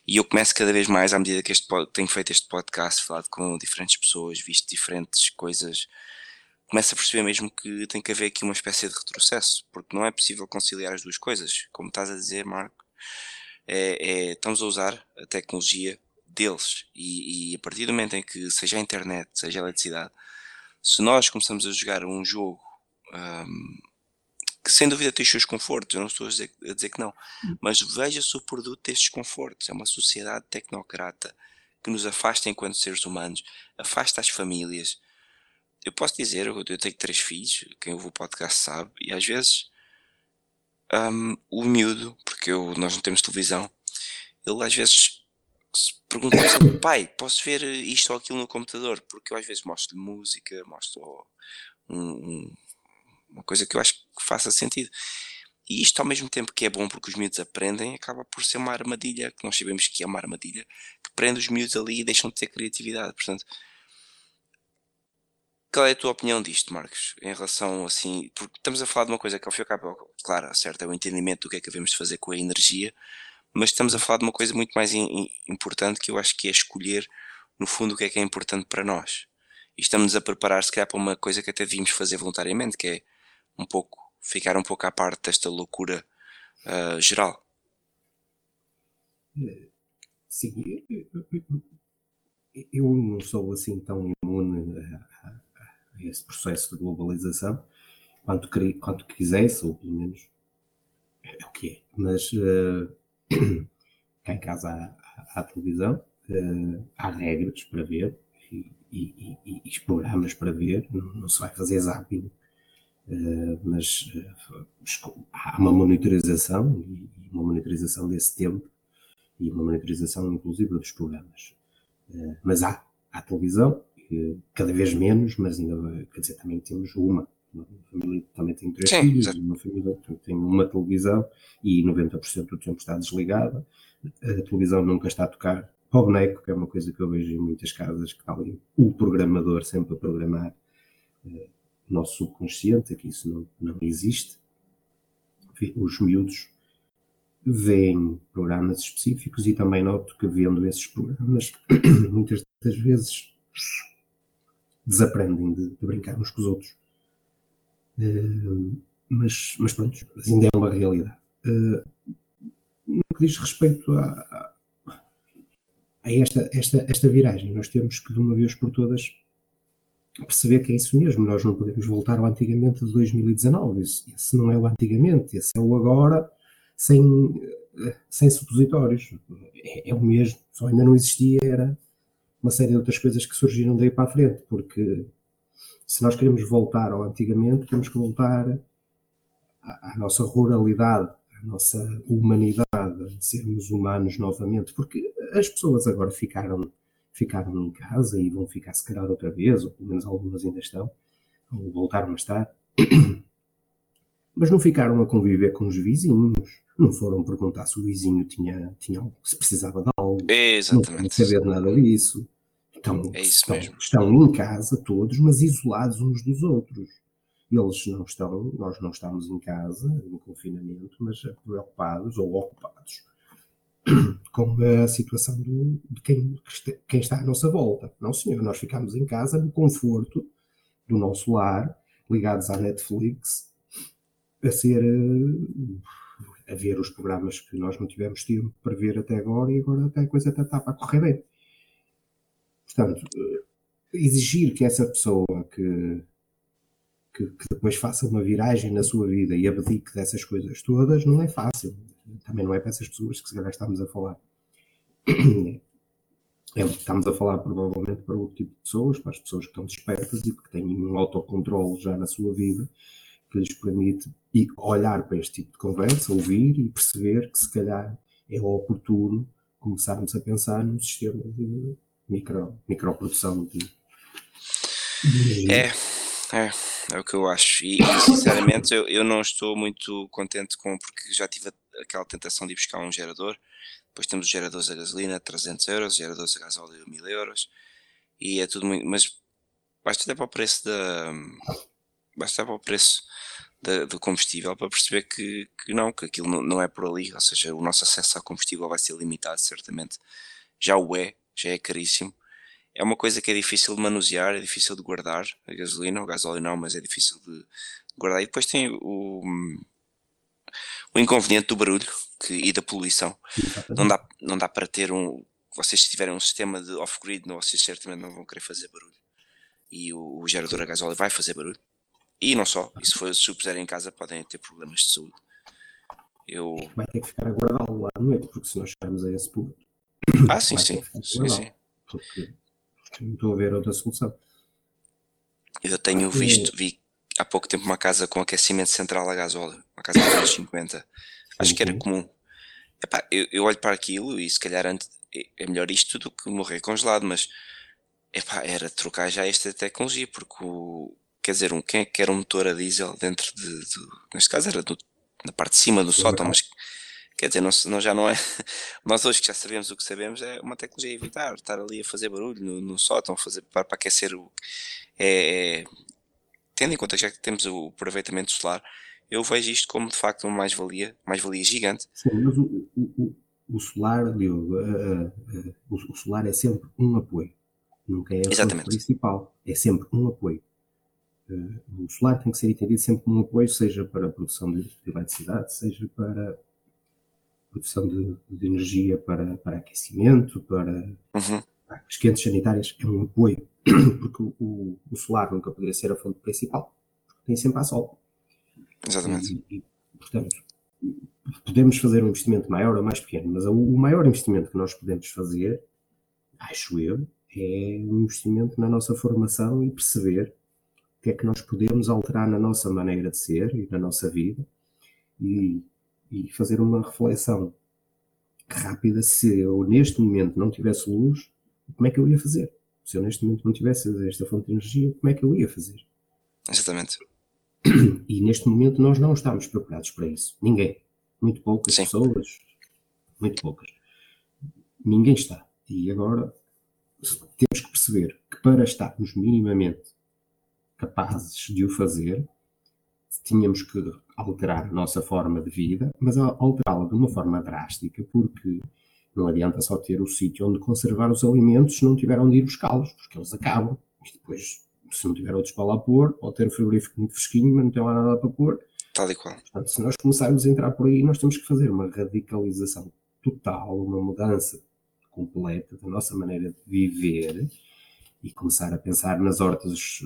E eu começo cada vez mais, à medida que este, tenho feito este podcast, falado com diferentes pessoas, visto diferentes coisas, começo a perceber mesmo que tem que haver aqui uma espécie de retrocesso, porque não é possível conciliar as duas coisas. Como estás a dizer, Marco, é, é, estamos a usar a tecnologia deles. E, e, a partir do momento em que, seja a internet, seja a eletricidade, se nós começamos a jogar um jogo um, que sem dúvida tem os seus confortos, eu não estou a dizer, a dizer que não, hum. mas veja-se o produto destes confortos. É uma sociedade tecnocrata que nos afasta enquanto seres humanos, afasta as famílias. Eu posso dizer, eu tenho três filhos, quem ouve o podcast sabe, e às vezes um, o miúdo, porque eu, nós não temos televisão, ele às vezes pergunta-me sempre, pai, posso ver isto ou aquilo no computador? Porque eu às vezes mostro música, mostro um, um, uma coisa que eu acho que faça sentido. E isto ao mesmo tempo que é bom porque os miúdos aprendem, acaba por ser uma armadilha, que nós sabemos que é uma armadilha, que prende os miúdos ali e deixam de ter criatividade. Portanto, qual é a tua opinião disto, Marcos? Em relação assim, porque estamos a falar de uma coisa que ao fim e ao cabo, claro, certo, é o entendimento do que é que devemos de fazer com a energia, mas estamos a falar de uma coisa muito mais in, importante que eu acho que é escolher, no fundo, o que é que é importante para nós. E estamos a preparar, se calhar, para uma coisa que até devíamos fazer voluntariamente, que é um pouco, ficar um pouco à parte desta loucura uh, geral. Sim, eu não sou assim tão imune a, a, esse processo de globalização quanto, quanto quisesse, ou pelo menos é o que é. Mas uh, cá em casa há, há televisão, uh, há regras para ver e, e, e, e, programas para ver, não, não se vai fazer zapping, uh, mas uh, há uma monitorização e, uma monitorização desse tempo e uma monitorização inclusive dos programas. mas há, há televisão, cada vez menos, mas ainda, quer dizer, também temos uma família também tem três filhos, uma família tem uma televisão e 90% do tempo está desligada. A televisão nunca está a tocar para o boneco, que é uma coisa que eu vejo em muitas casas, que está ali o programador sempre a programar uh, o nosso subconsciente, que isso não, não existe. Os miúdos veem programas específicos e também noto que vendo esses programas, muitas das vezes desaprendem de, de brincar uns com os outros Uh, mas, mas pronto, ainda é uma realidade. Uh, no que diz respeito a, a, esta, esta, esta viragem, nós temos que de uma vez por todas perceber que é isso mesmo. Nós não podemos voltar ao antigamente de 2019. Esse, esse não é o antigamente, esse é o agora sem, sem supositórios. É, é o mesmo, só ainda não existia, era uma série de outras coisas que surgiram daí para a frente, porque se nós queremos voltar ao antigamente, temos que voltar à, à nossa ruralidade, à nossa humanidade, a sermos humanos novamente, porque as pessoas agora ficaram, ficaram em casa e vão ficar se calhar outra vez, ou pelo menos algumas ainda estão, ou voltaram a estar, mas não ficaram a conviver com os vizinhos, não foram perguntar se o vizinho tinha, tinha se precisava de algo, Exatamente. não saber nada disso. Estão, é estão, estão em casa todos, mas isolados uns dos outros. Eles não estão, nós não estamos em casa, em confinamento, mas preocupados ou ocupados com a situação do, de quem, quem está à nossa volta. Não, senhor, nós ficamos em casa no conforto do nosso lar, ligados à Netflix, a ser a ver os programas que nós não tivemos tempo para ver até agora e agora até a coisa está, está para correr bem. Portanto, exigir que essa pessoa que, que, que, depois faça uma viragem na sua vida e abdique dessas coisas todas não é fácil. Também não é para essas pessoas que se calhar estamos a falar. É, estamos a falar provavelmente para outro tipo de pessoas, para as pessoas que estão despertas e que têm um autocontrole já na sua vida, que lhes permite olhar para este tipo de conversa, ouvir e perceber que se calhar é oportuno começarmos a pensar num sistema de micro, microprodução de, de é, é, é o que eu acho. E, sinceramente eu, eu não estou muito contente com porque já tive aquela tentação de ir buscar um gerador. Depois temos os geradores a gasolina 300 euros, geradores a gasóleo 1000 euros e é tudo muito. Mas basta até para o preço da. Basta para o preço da, do combustível para perceber que, que não, que aquilo não, não, é por ali, ou seja, o nosso acesso ao combustível vai ser limitado, certamente. Já o é, já é caríssimo. É uma coisa que é difícil de manusear, é difícil de guardar, a gasolina, o gasóleo não, mas é difícil de guardar. E depois tem o, o inconveniente do barulho que, e da poluição. Não dá, não dá para ter um. Vocês se tiverem um sistema de off-grid, vocês certamente não vão querer fazer barulho. E o, o gerador a gasóleo vai fazer barulho. E não só, e se, for, se o puserem em casa podem ter problemas de saúde. Eu... Vai ter que ficar a guardá-lo lá à noite, porque se nós chegarmos a esse ponto. Ah, sim, sim. sim, sim. Porque não estou a ver outra solução. Eu tenho visto, vi há pouco tempo uma casa com aquecimento central a gasóleo, uma casa de 50. Acho que era comum. Epá, eu, eu, olho para aquilo e se calhar antes, é, é melhor isto do que morrer congelado, mas epá, era trocar já esta tecnologia, porque o, quer dizer, um, quem é que quer um motor a diesel dentro de, de neste caso era do, na parte de cima do sótão, mas quer dizer, não, não, já não é, nós hoje que já sabemos o que sabemos, é uma tecnologia evitar, estar ali a fazer barulho no, no sótão, fazer, para, para aquecer o, é, é, tendo em conta já que temos o aproveitamento solar, eu vejo isto como de facto uma mais-valia, mais-valia gigante. Sim, mas o, o, o solar, Diogo, uh, uh, o, solar é sempre um apoio, nunca é o principal, é sempre um apoio. Uh, o solar tem que ser entendido sempre como um apoio, seja para a produção de, de eletricidade, seja para produção de, de energia para, para aquecimento, para, uhum. para as quentes sanitárias, é um apoio, porque o, o, solar nunca poderia ser a fonte principal, porque tem sempre a sol. Exatamente. E, e, portanto, podemos fazer um investimento maior ou mais pequeno, mas o, o maior investimento que nós podemos fazer, acho eu, é um investimento na nossa formação e perceber que é que nós podemos alterar na nossa maneira de ser e na nossa vida e, e fazer uma reflexão rápida se eu neste momento não tivesse luz, como é que eu ia fazer? Se eu neste momento não tivesse esta fonte de energia, como é que eu ia fazer? Exatamente. E neste momento nós não estamos preparados para isso. Ninguém. Muito poucas Sim. pessoas. Muito poucas. Ninguém está. E agora temos que perceber que para estarmos minimamente capazes de o fazer, tínhamos que alterar a nossa forma de vida, mas alterá-la de uma forma drástica, porque não adianta só ter o sítio onde conservar os alimentos se não tiver onde ir buscá-los, porque eles acabam. E depois, se não tiver outros para lá pôr, ou ter o frigorífico muito fresquinho, mas não tem lá nada para pôr. Tal e qual. Portanto, se nós começarmos a entrar por aí, nós temos que fazer uma radicalização total, uma mudança completa da nossa maneira de viver e começar a pensar nas hortas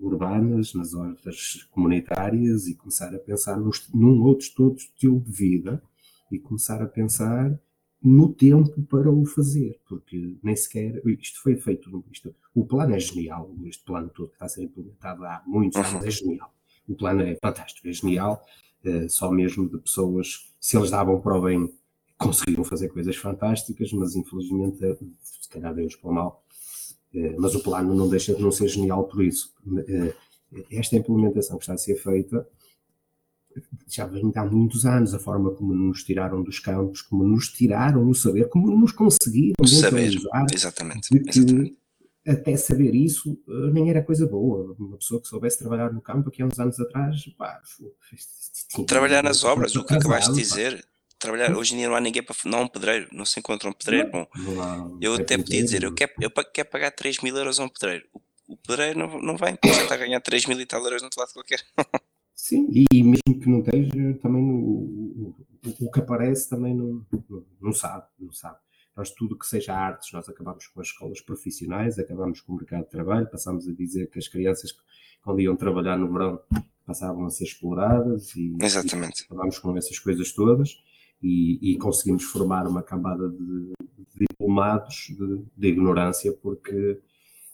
urbanas, nas hortas comunitárias e começar a pensar num, num outro todo estilo de vida e começar a pensar no tempo para o fazer, porque nem sequer isto foi feito. Isto, o plano é genial, este plano todo que está a ser implementado há muitos anos é genial. O plano é fantástico, é genial, é, só mesmo de pessoas, se eles davam para o bem, conseguiram fazer coisas fantásticas, mas infelizmente, se calhar Deus para o mal, mas o plano não deixa de não ser genial por isso. É, esta implementação que está a ser feita já vem há muitos anos, a forma como nos tiraram dos campos, como nos tiraram o saber, como nos conseguiram o saber, exatamente, exatamente. Até saber isso eh, nem era coisa boa. Uma pessoa que soubesse trabalhar no campo aqui há uns anos atrás, pá, trabalhar nas obras, o que acabaste de dizer, trabalhar. Hoje em dia não há ninguém para. Não há um pedreiro, não se encontra um pedreiro. Bom, eu até podia dizer, eu quero, eu quero pagar 3 mil euros a um pedreiro. O, o pedreiro não, não vem, já está a ganhar 3 mil e tal euros no outro lado qualquer. Sim, e mesmo que não esteja, também o, o, o que aparece também não, não, não, sabe, não sabe. Nós tudo que seja artes, nós acabamos com as escolas profissionais, acabamos com o mercado de trabalho, passamos a dizer que as crianças quando iam trabalhar no verão passavam a ser exploradas e, Exatamente. e acabamos com essas coisas todas e, e conseguimos formar uma camada de, de diplomados de, de, ignorância porque,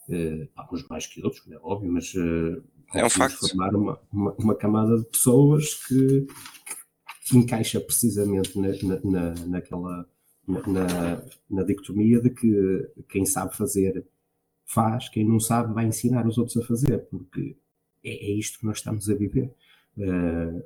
eh, alguns mais que outros, é óbvio, mas eh, é um facto. formar uma, uma, uma, camada de pessoas que, que encaixa precisamente na, na, naquela na, na dicotomia de que quem sabe fazer faz, quem não sabe vai ensinar os outros a fazer, porque é, é isto que nós estamos a viver. Uh,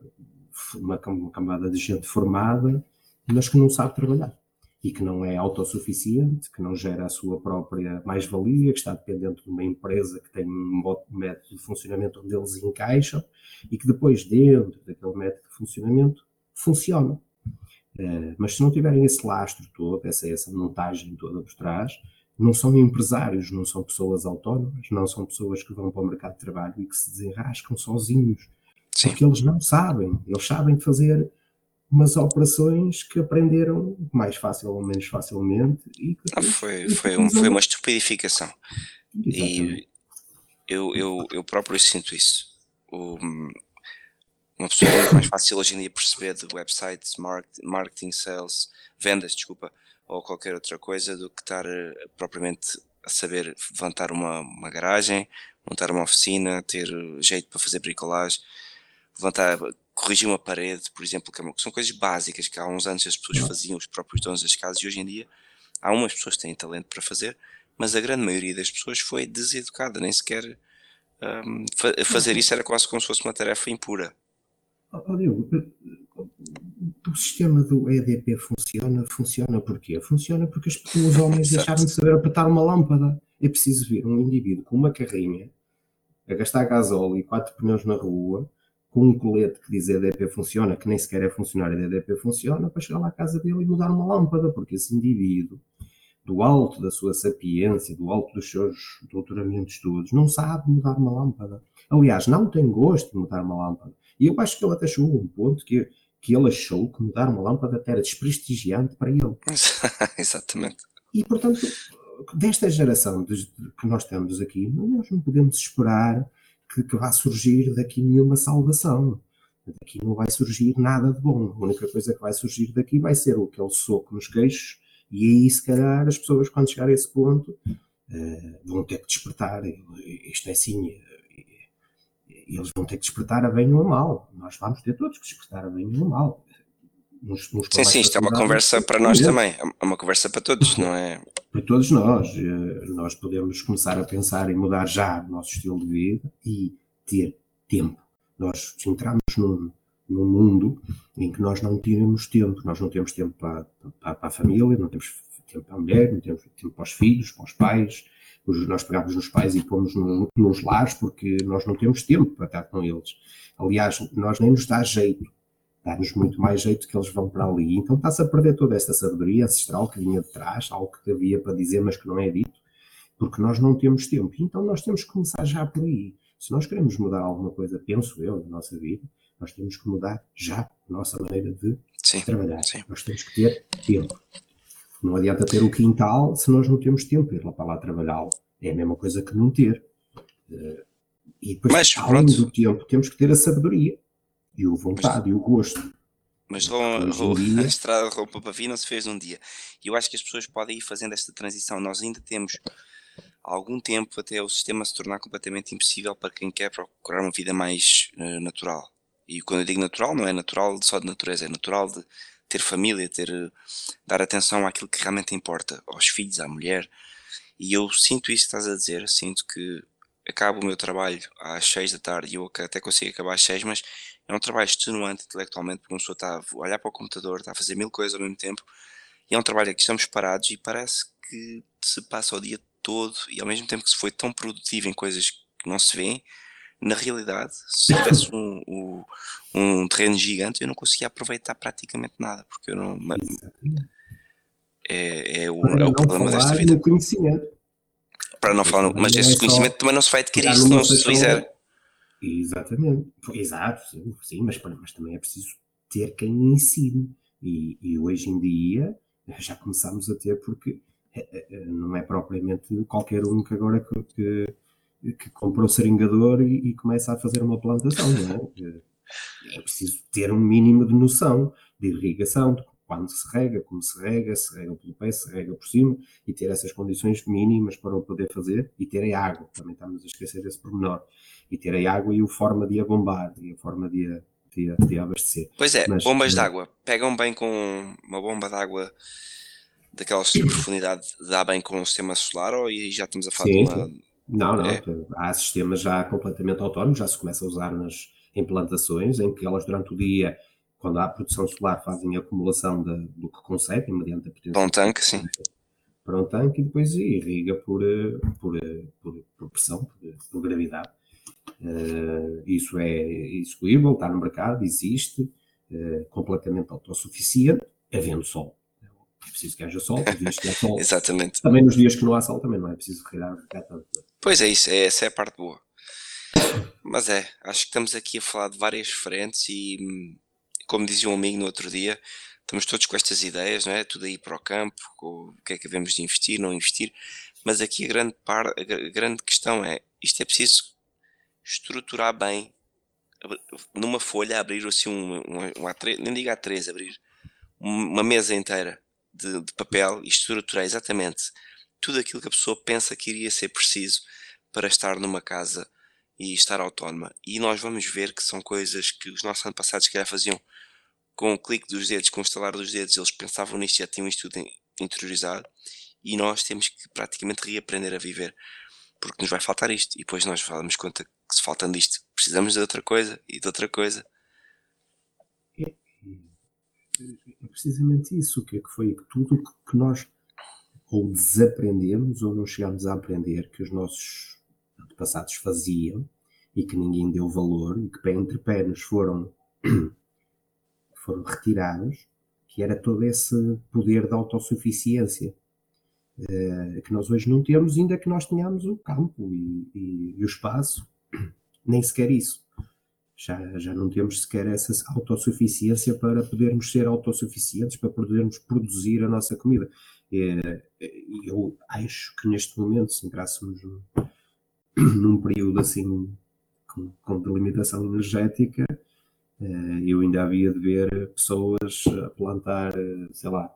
uma, uma camada de gente formada, mas que não sabe trabalhar e que não é autossuficiente, que não gera a sua própria mais-valia, que está dependente de uma empresa que tem um método de funcionamento onde eles encaixam e que depois, dentro daquele método de funcionamento, funciona. Uh, mas se não tiverem esse lastro todo, essa, essa montagem toda por trás, não são empresários, não são pessoas autónomas, não são pessoas que vão para o mercado de trabalho e que se desenrascam sozinhos. Sim. Porque eles não sabem, eles sabem fazer umas operações que aprenderam mais fácil ou menos facilmente. E ah, foi, foi, um, foi uma estupidificação. Exatamente. E eu, eu, eu próprio sinto isso. Uma pessoa é mais fácil hoje em dia perceber de websites, marketing, sales, vendas, desculpa, ou qualquer outra coisa do que estar uh, propriamente a saber levantar uma, uma garagem, montar uma oficina, ter jeito para fazer bricolagem, levantar, corrigir uma parede, por exemplo, que é são coisas básicas que há uns anos as pessoas faziam, os próprios donos das casas, e hoje em dia há umas pessoas que têm talento para fazer, mas a grande maioria das pessoas foi deseducada, nem sequer um, fazer isso era quase como se fosse uma tarefa impura. Oh, Diogo, o sistema do EDP funciona, funciona porquê? Funciona porque os homens deixaram de saber apertar uma lâmpada. É preciso ver um indivíduo com uma carrinha a gastar gasóleo e quatro pneus na rua, com um colete que diz EDP funciona, que nem sequer é funcionário da EDP funciona, para chegar lá à casa dele e mudar uma lâmpada, porque esse indivíduo, do alto da sua sapiência, do alto dos seus doutoramentos todos, não sabe mudar uma lâmpada. Aliás, não tem gosto de mudar uma lâmpada. E eu acho que ele até chegou a um ponto que que ele achou que mudar uma lâmpada era desprestigiante para ele. Exatamente. E, portanto, desta geração que nós temos aqui, nós não podemos esperar que, que vá surgir daqui nenhuma salvação. Daqui não vai surgir nada de bom. A única coisa que vai surgir daqui vai ser o aquele soco nos queixos, e aí, se calhar, as pessoas, quando chegar a esse ponto, uh, vão ter que despertar. Isto é assim, eles vão ter que despertar a bem ou a mal. Nós vamos ter todos que despertar a bem ou a mal. Uns, uns sim, sim, isto é uma conversa para nós também, é uma conversa para todos, não é? Para todos nós. Eh, nós podemos começar a pensar em mudar já o nosso estilo de vida e ter tempo. Nós entramos num, num mundo em que nós não temos tempo, nós não temos tempo para, para, para a família, não temos tempo para a mulher, não temos tempo para os filhos, para os pais, nós pegamos nos pais e pomos no, nos lares porque nós não temos tempo para estar com eles. Aliás, nós nem nos dá jeito, dá-nos muito mais jeito que eles vão para ali. Então está-se a perder toda esta sabedoria ancestral que vinha de trás, algo que havia para dizer, mas que não é dito, porque nós não temos tempo. Então nós temos que começar já por aí. Se nós queremos mudar alguma coisa, penso eu, na nossa vida, nós temos que mudar já a nossa maneira de sim, trabalhar. Sim. Nós temos que ter tempo. Não adianta ter o quintal se nós não temos tempo para ir lá para lá trabalhá-lo. É a mesma coisa que não ter. Eh, e depois, mas, além pronto. do tempo, temos que ter a sabedoria e o vontade mas, e o gosto. Mas a estrada de roupa para vir não se fez num dia. E eu acho que as pessoas podem ir fazendo esta transição. Nós ainda temos algum tempo até o sistema se tornar completamente impossível para quem quer procurar uma vida mais uh, natural. E quando eu digo natural, não é natural só de natureza, é natural de ter família, ter, dar atenção àquilo que realmente importa, aos filhos, à mulher. E eu sinto isso que estás a dizer, sinto que acabo o meu trabalho às 6 da tarde e eu até consigo acabar às 6, mas é um trabalho extenuante intelectualmente, porque uma pessoa está a olhar para o computador, está a fazer mil coisas ao mesmo tempo, e é um trabalho que estamos parados e parece que se passa o dia todo e ao mesmo tempo que se foi tão produtivo em coisas que não se vêem, na realidade, se tivesse um, um, um, terreno gigante, eu não conseguia aproveitar praticamente nada, porque eu não. É, é, o, é o problema desta vida. conhecimento. Para não falar, mas não esse é conhecimento também não se vai adquirir se não se fizer. Exatamente, exato, sim, sim mas, mas, também é preciso ter quem ensine. E, e hoje em dia já começamos a ter, porque é, é, não é propriamente qualquer um que agora que, que que compra o seringador e, e, começa a fazer uma plantação, não é? É preciso ter um mínimo de noção de irrigação, de quando se rega, como se rega, se rega pelo pé, se rega por cima, e ter essas condições mínimas para o poder fazer, e ter a água, também estamos a esquecer desse pormenor, e ter a água e a forma de a bombar, e a forma de a, de a, de a abastecer. Pois é, Mas, bombas de água, pegam bem com uma bomba de água daquelas de profundidade, dá bem com o sistema solar, ou aí já estamos a falar sim, de uma... Não, não, é. há sistemas já completamente autónomos, já se começa a usar nas implantações, em que elas durante o dia quando há produção solar, fazem a acumulação de, do que conseguem, mediante a potência. Para um tanque, sim. Para um tanque e depois irriga por, eh, por, eh, por, por pressão, por, por gravidade. Uh, isso é execuível, está no mercado, existe, uh, completamente autossuficiente, havendo sol. É preciso que haja sol, que sol. Exatamente. Também nos dias que não há sol, também não é preciso regar tanto. Pois é, isso, é, essa é a parte boa. Mas é, acho que estamos aqui a falar de várias frentes e hum, como dizia um amigo no outro dia, estamos todos com estas ideias, não é? Tudo aí para o campo, o que é que devemos de investir, não investir, mas aqui a grande, par, a grande questão é, isto é preciso estruturar bem, numa folha, abrir assim um, um, um A3, nem diga A3, abrir uma mesa inteira de, de papel e estruturar exatamente tudo aquilo que a pessoa pensa que iria ser preciso para estar numa casa e estar autónoma. E nós vamos ver que são coisas que os nossos antepassados que já faziam com o clique dos dedos, com o estalar dos dedos, eles pensavam nisto já tinham isto tudo interiorizado. E nós temos que praticamente reaprender a viver, porque nos vai faltar isto. E depois nós falamos conta que se faltando isto, precisamos de outra coisa e de outra coisa. É, é precisamente isso. Que é que foi tudo que nós ou desaprendemos ou não chegamos a aprender que os nossos antepassados faziam e que ninguém deu valor e que pé entre pé nos foram, foram retirados, que era todo esse poder da autossuficiência uh, que nós hoje não temos, ainda que nós tenhamos o campo e, e, e o espaço, nem sequer isso. Já, já não temos sequer essa autossuficiência para podermos ser autossuficientes, para podermos produzir a nossa comida. Eh, eu acho que neste momento, se entrássemos num período assim com, com delimitação energética, eh, eu ainda havia de ver pessoas a plantar, eh, sei lá,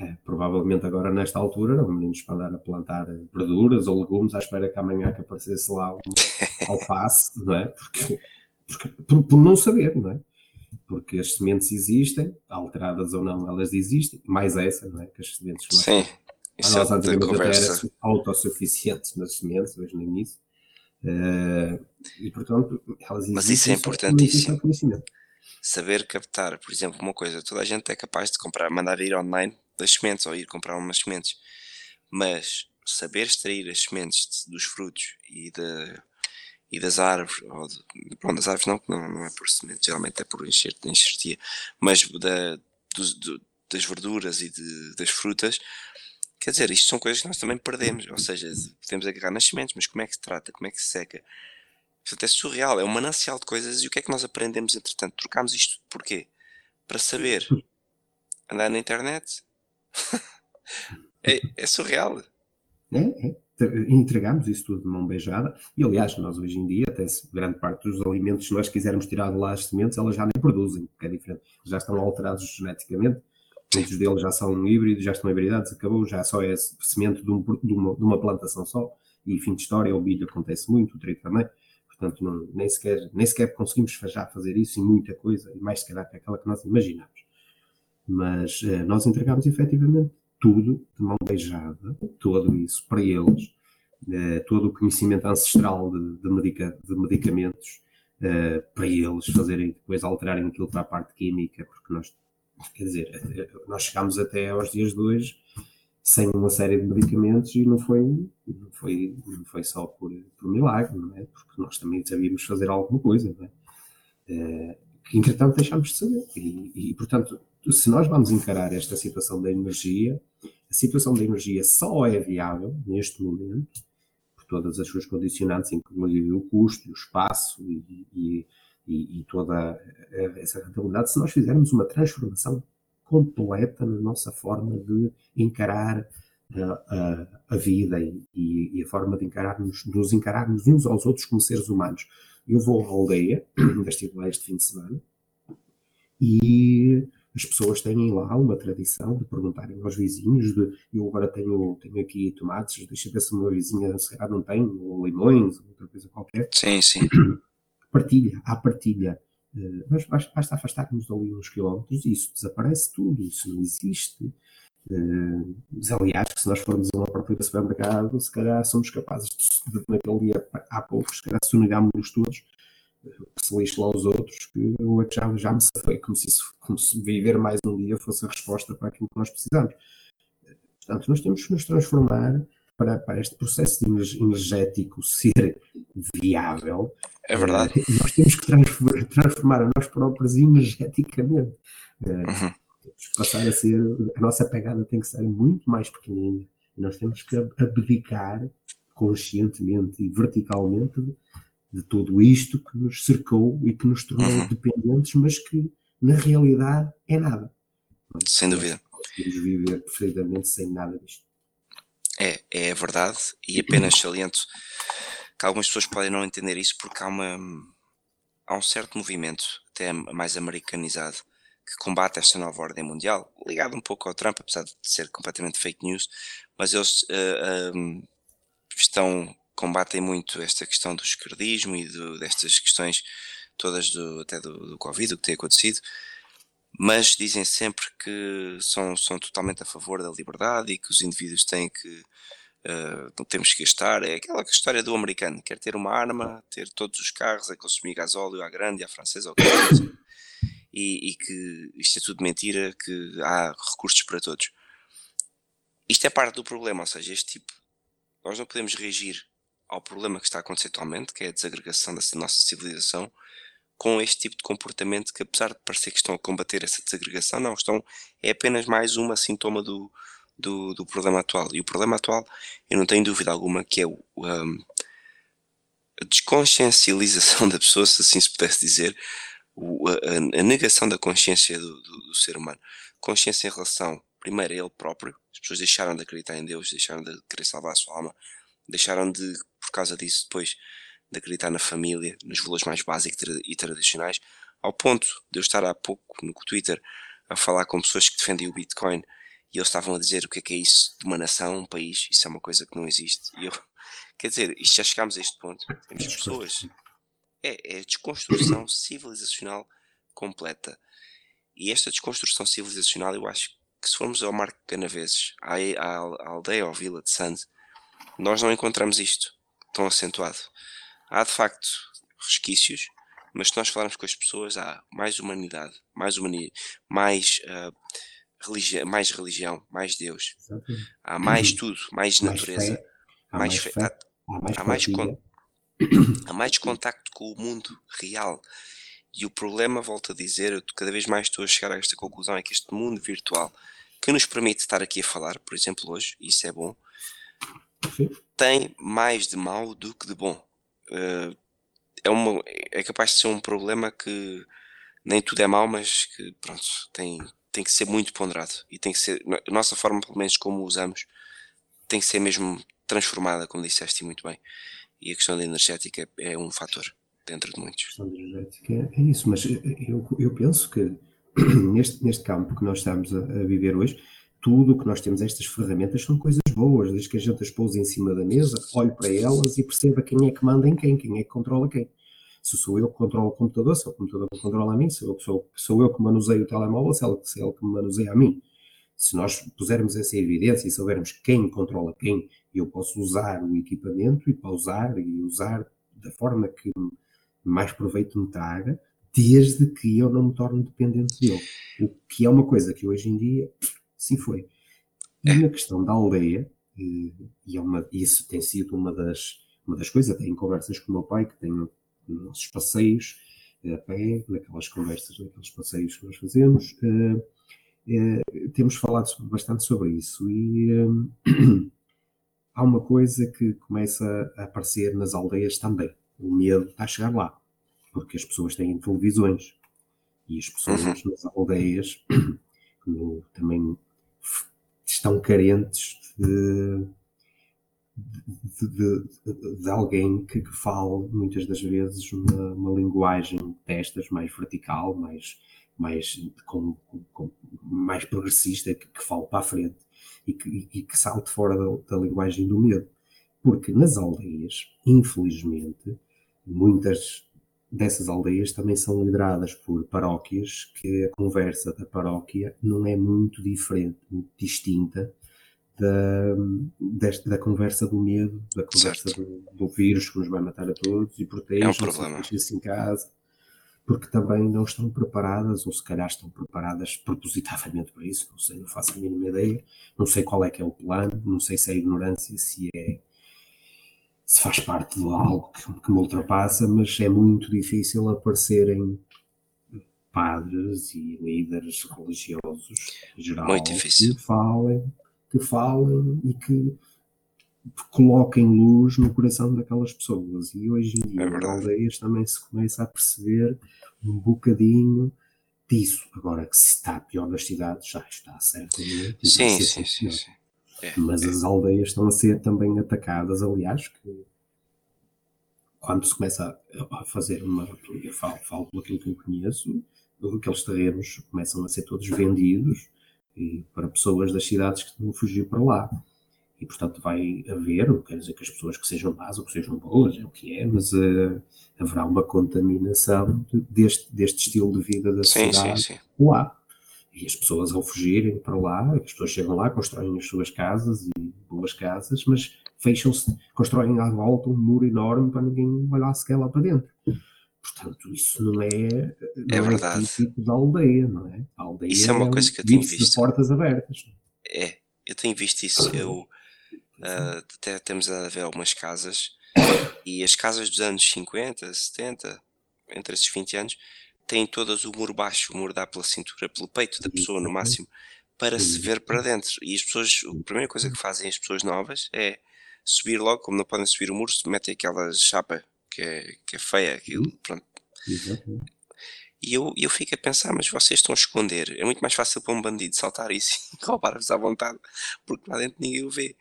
é, provavelmente agora nesta altura, não meninos para andar a plantar verduras ou legumes à espera que amanhã que aparecesse lá um alface, não é? Porque, porque por, por, não saber, não é? Porque as sementes existem, alteradas ou não, elas existem, mais essa, não é? Que as sementes Sim. Isso nós antigamente até era autossuficientes nas sementes, hoje nem isso. Uh, e portanto, elas Mas isso é importantíssimo. Saber captar, por exemplo, uma coisa, toda a gente é capaz de comprar, mandar ir online das sementes ou ir comprar umas sementes, mas saber extrair as sementes de, dos frutos e, de, e das árvores, ou de, pronto, das árvores não, não, não é por semente, geralmente é por enxerto, enxertia, mas da, do, do, das verduras e de, das frutas, Quer dizer, isto são coisas que nós também perdemos. Ou seja, podemos agarrar nas sementes, mas como é que se trata? Como é que se seca? Portanto, é surreal, é um manancial de coisas. E o que é que nós aprendemos entretanto? Trocámos isto porquê? Para saber andar na internet. é, é, surreal. É, é. Entregamos isso tudo de mão beijada. E aliás, nós hoje em dia, até grande parte dos alimentos, se nós quisermos tirar de lá as sementes, elas já nem produzem, porque é diferente. Já estão alterados geneticamente muitos deles já são híbridos, já estão hibridados, acabou, já só é semente de, um, de, uma, de uma, plantação só, e fim de história, o milho acontece muito, o trigo também, portanto não, nem, sequer, nem sequer conseguimos já fazer isso em muita coisa, e mais se calhar que aquela que nós imaginamos. Mas eh, nós entregamos efetivamente tudo de mão beijada, todo isso para eles, eh, todo o conhecimento ancestral de, de, medica, de medicamentos, eh, para eles fazerem depois alterarem aquilo para a parte química, porque nós Quer dizer, nós chegámos até aos dias de hoje sem uma série de medicamentos e não foi, não foi, não foi só por, por milagre, é? Porque nós também sabíamos fazer alguma coisa, é? é que entretanto deixámos de saber. E, e, portanto, se nós vamos encarar esta situação da energia, a situação da energia só é viável neste momento, por todas as suas condicionantes, incluindo o custo, o espaço e, e e, e toda essa rentabilidade se nós fizermos uma transformação completa na nossa forma de encarar a, a, a vida e, e, a forma de encararmos, nos encararmos uns aos outros como seres humanos. Eu vou à aldeia, ainda estive lá este fim de semana, e as pessoas têm lá uma tradição de perguntarem aos vizinhos de eu agora tenho, tenho aqui tomates, deixa ver se uma vizinha se calhar não tem, ou limões, ou outra coisa qualquer. Sim, sim. Partilha, há partilha. Uh, mas basta afastar-nos dali uns quilómetros e isso desaparece tudo, isso não existe. Uh, mas, aliás, se nós formos a uma de supermercado, se calhar somos capazes de, naquele dia, há pouco, se calhar sonegámos-nos todos, que se lixe lá os outros, que eu já, já me safei, como se, isso, como se viver mais um dia fosse a resposta para aquilo que nós precisamos. Portanto, nós temos que nos transformar para, para este processo energético ser viável. É verdade. Uh, nós temos que transformar, transformar a nós próprios energeticamente. Uh, uhum. Temos que passar a ser, a nossa pegada tem que ser muito mais pequenina. E nós temos que abdicar conscientemente e verticalmente de tudo isto que nos cercou e que nos tornou uhum. dependentes, mas que na realidade é nada. Sem dúvida. Podemos viver perfeitamente sem nada disto. É, é verdade, e apenas saliento que algumas pessoas podem não entender isso porque há, uma, há um certo movimento, até mais americanizado, que combate esta nova ordem mundial, ligado um pouco ao Trump, apesar de ser completamente fake news, mas eles uh, uh, estão combatem muito esta questão do esquerdismo e do, destas questões todas do, até do, do Covid, o que tem acontecido, mas dizem sempre que são, são totalmente a favor da liberdade e que os indivíduos têm que uh, não temos que gastar. É aquela história do americano, quer ter uma arma, ter todos os carros a consumir gasóleo à grande, à francesa, que e, e que isto é tudo mentira, que há recursos para todos. Isto é parte do problema, ou seja, este tipo, nós não podemos reagir ao problema que está a acontecer atualmente, que é a desagregação da nossa civilização, com este tipo de comportamento que, apesar de parecer que estão a combater essa desagregação, não estão, é apenas mais uma sintoma do, do, do problema atual. E o problema atual, eu não tenho dúvida alguma, que é o, um, a desconsciencialização da pessoa, se assim se pudesse dizer, o, a, a, negação da consciência do, do, do, ser humano. Consciência em relação, primeiro, a ele próprio. As pessoas deixaram de acreditar em Deus, deixaram de querer salvar a sua alma, deixaram de, por causa disso, depois de acreditar na família, nos valores mais básicos e tradicionais, ao ponto de eu estar há pouco no Twitter a falar com pessoas que defendem o Bitcoin e eles estavam a dizer o que é que é isso de uma nação, um país, isso é uma coisa que não existe. E eu, quer dizer, isto já chegámos a este ponto. Temos pessoas. É, é desconstrução civilizacional completa. E esta desconstrução civilizacional, eu acho que se formos ao Marco Canaveses, à, à, à aldeia ou vila de Santos, nós não encontramos isto tão acentuado. Há de facto resquícios, mas se nós falarmos com as pessoas, há mais humanidade, mais humanidade, mais, uh, religi mais religião, mais Deus. Há mais tudo, mais, mais natureza, fé. Há mais, fé. Há, há, mais, con há mais contacto com o mundo real. E o problema, volto a dizer, eu cada vez mais estou a chegar a esta conclusão, é que este mundo virtual que nos permite estar aqui a falar, por exemplo, hoje, isso é bom, tem mais de mal do que de bom. Uh, é, uma, é capaz de ser um problema que nem tudo é mau, mas que pronto, tem, tem que ser muito ponderado e tem que ser, a nossa forma, pelo menos como usamos, tem que ser mesmo transformada, como disseste muito bem. E a questão da energética é, um fator dentro de muitos. A questão da energética é isso, mas eu, eu penso que neste, neste campo que nós estamos a, a viver hoje, tudo o que nós temos, estas ferramentas, são coisas boas, desde que a gente as pouse em cima da mesa, olhe para elas e perceba quem é que manda em quem, quem é que controla quem. Se sou eu que controlo o computador, se é o computador que controla a mim, se sou, sou eu que manuseio o telemóvel, é se é ele que me manuseia a mim. Se nós pusermos essa evidência e soubermos quem controla quem, eu posso usar o equipamento e pausar e usar da forma que mais proveito me traga, desde que eu não me torne dependente dele. O que é uma coisa que hoje em dia Sim foi. E na questão da aldeia, e, é uma, isso tem sido uma das, uma das coisas, até em conversas com o meu pai, que tenho nossos passeios a pé, naquelas conversas, naqueles passeios que nós fazemos, uh, uh, temos falado bastante sobre isso. E há uma coisa que começa a aparecer nas aldeias também: o medo a chegar lá, porque as pessoas têm televisões e as pessoas uhum. nas aldeias no, também estão carentes de, de, de, de alguém que, que, fale muitas das vezes uma, uma linguagem destas mais vertical, mais, mais, com, com, mais progressista, que, que fale para a frente e que, e que salte fora da, da linguagem do medo. Porque nas aldeias, infelizmente, muitas dessas aldeias também são lideradas por paróquias que a conversa da paróquia não é muito diferente, muito distinta da, desta, da conversa do medo, da conversa do, do, vírus que nos vai matar a todos e protege-se é um em casa, porque também não estão preparadas, ou se calhar estão preparadas propositadamente para isso, não sei, não faço a mínima ideia, não sei qual é que é o plano, não sei se é ignorância, se é se faz parte de algo que, que me ultrapassa, mas é muito difícil aparecerem padres e líderes religiosos em geral que falem, que falem e que coloquem luz no coração daquelas pessoas. E hoje em dia, é nas aldeias também se começa a perceber um bocadinho disso. Agora que se está pior nas cidades, já está certo. Sim, sim, sim, sim. É, Mas é. as aldeias estão a ser também atacadas, aliás, que quando se começa a fazer uma. Eu falo, falo pelo aquilo que eu conheço, aqueles terrenos começam a ser todos vendidos e, para pessoas das cidades que vão fugir para lá. E, portanto, vai haver, quer dizer que as pessoas que sejam más ou que sejam boas, é o que é, mas uh, haverá uma contaminação de, deste, deste estilo de vida da sim, cidade sim, sim. lá. E as pessoas ao fugirem para lá, as pessoas chegam lá, constroem as suas casas e boas casas, mas fecham-se, constroem à volta um muro enorme para ninguém olhar sequer lá para dentro. Portanto, isso não é, não é, é verdade. tipo da aldeia, não é? A aldeia isso é uma coisa que eu tenho visto. de portas abertas. É, eu tenho visto isso. Eu uh, até temos a ver algumas casas e as casas dos anos 50, 70, entre esses 20 anos, têm todas o muro baixo, o muro dá pela cintura, pelo peito da pessoa no máximo, para se ver para dentro. E as pessoas, a primeira coisa que fazem as pessoas novas é subir logo, como não podem subir o muro, metem aquela chapa que é, que é feia, aquilo, pronto. E eu, eu fico a pensar, mas vocês estão a esconder. É muito mais fácil para um bandido saltar isso e roubar-vos à vontade, porque lá dentro ninguém o vê.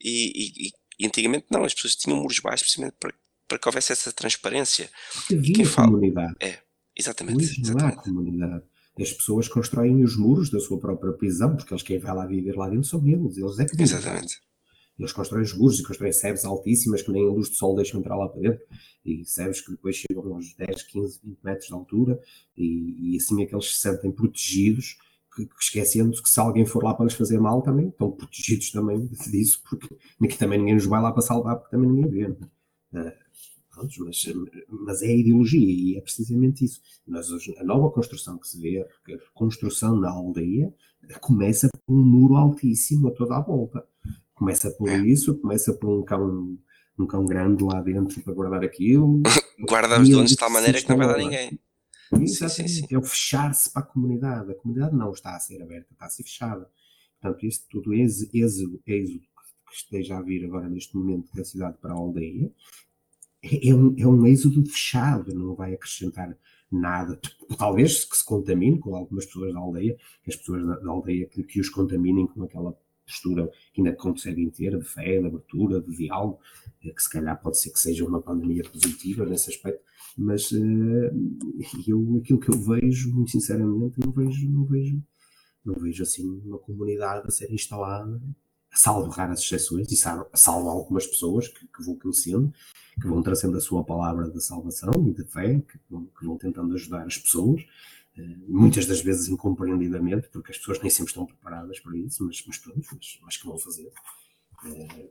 E, e, e, antigamente não, as pessoas tinham muros baixos precisamente para, para que houvesse essa transparência. Havia quem fala, comunidade. É, Exatamente. Hoje não há comunidade. As pessoas constroem os muros da sua própria prisão, porque eles quem vai lá viver lá dentro são eles. Eles é que vivem. Exatamente. Eles constroem os muros e constroem sebes altíssimas que nem a luz do sol deixam entrar lá para dentro. E sebes que depois chegam aos 10, 15, 20 metros de altura. E, e assim é que eles se sentem protegidos, que, que, esquecendo que se alguém for lá para lhes fazer mal também, estão protegidos também disso, porque aqui também ninguém nos vai lá para salvar, porque também ninguém vê. Uh, Prontos, mas, mas é a ideologia e é precisamente isso. Mas a nova construção que se vê, a construção na aldeia, começa por um muro altíssimo a toda a volta. Começa por é. isso, começa por um cão, um cão grande lá dentro para guardar aquilo. Guarda os donos de tal maneira que não vai dar ninguém. Exatamente. Sim, sim, sim. É o fechar-se para a comunidade. A comunidade não está a ser aberta, está a ser fechada. Portanto, isto tudo êxodo, êxodo que esteja a vir agora neste momento da cidade para a aldeia, é, é, um, é um êxodo fechado, não vai acrescentar nada. Talvez que se contamine com algumas pessoas da aldeia, as pessoas da, da aldeia que, que, os contaminem com aquela postura que ainda conseguem ter de fé, de abertura, de diálogo, eh, que se calhar pode ser que seja uma pandemia positiva nesse aspecto, mas uh, eu, aquilo que eu vejo, muito sinceramente, não vejo, não vejo, não vejo assim uma comunidade a ser instalada, salvo raras exceções, e salvo algumas pessoas que, que vou conhecendo, que vão trazendo a sua palavra de salvação e de fé, que que vão tentando ajudar as pessoas, eh, muitas das vezes incompreendidamente, porque as pessoas nem sempre estão preparadas para isso, mas, mas pronto, mas, mas que vão fazer. Eh,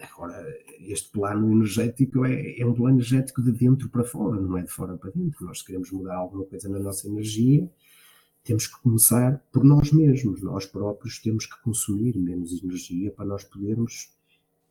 agora, este plano energético é, é um plano energético de dentro para fora, não é de fora para dentro. Nós queremos mudar alguma coisa na nossa energia, temos que começar por nós mesmos. Nós próprios temos que consumir menos energia para nós podermos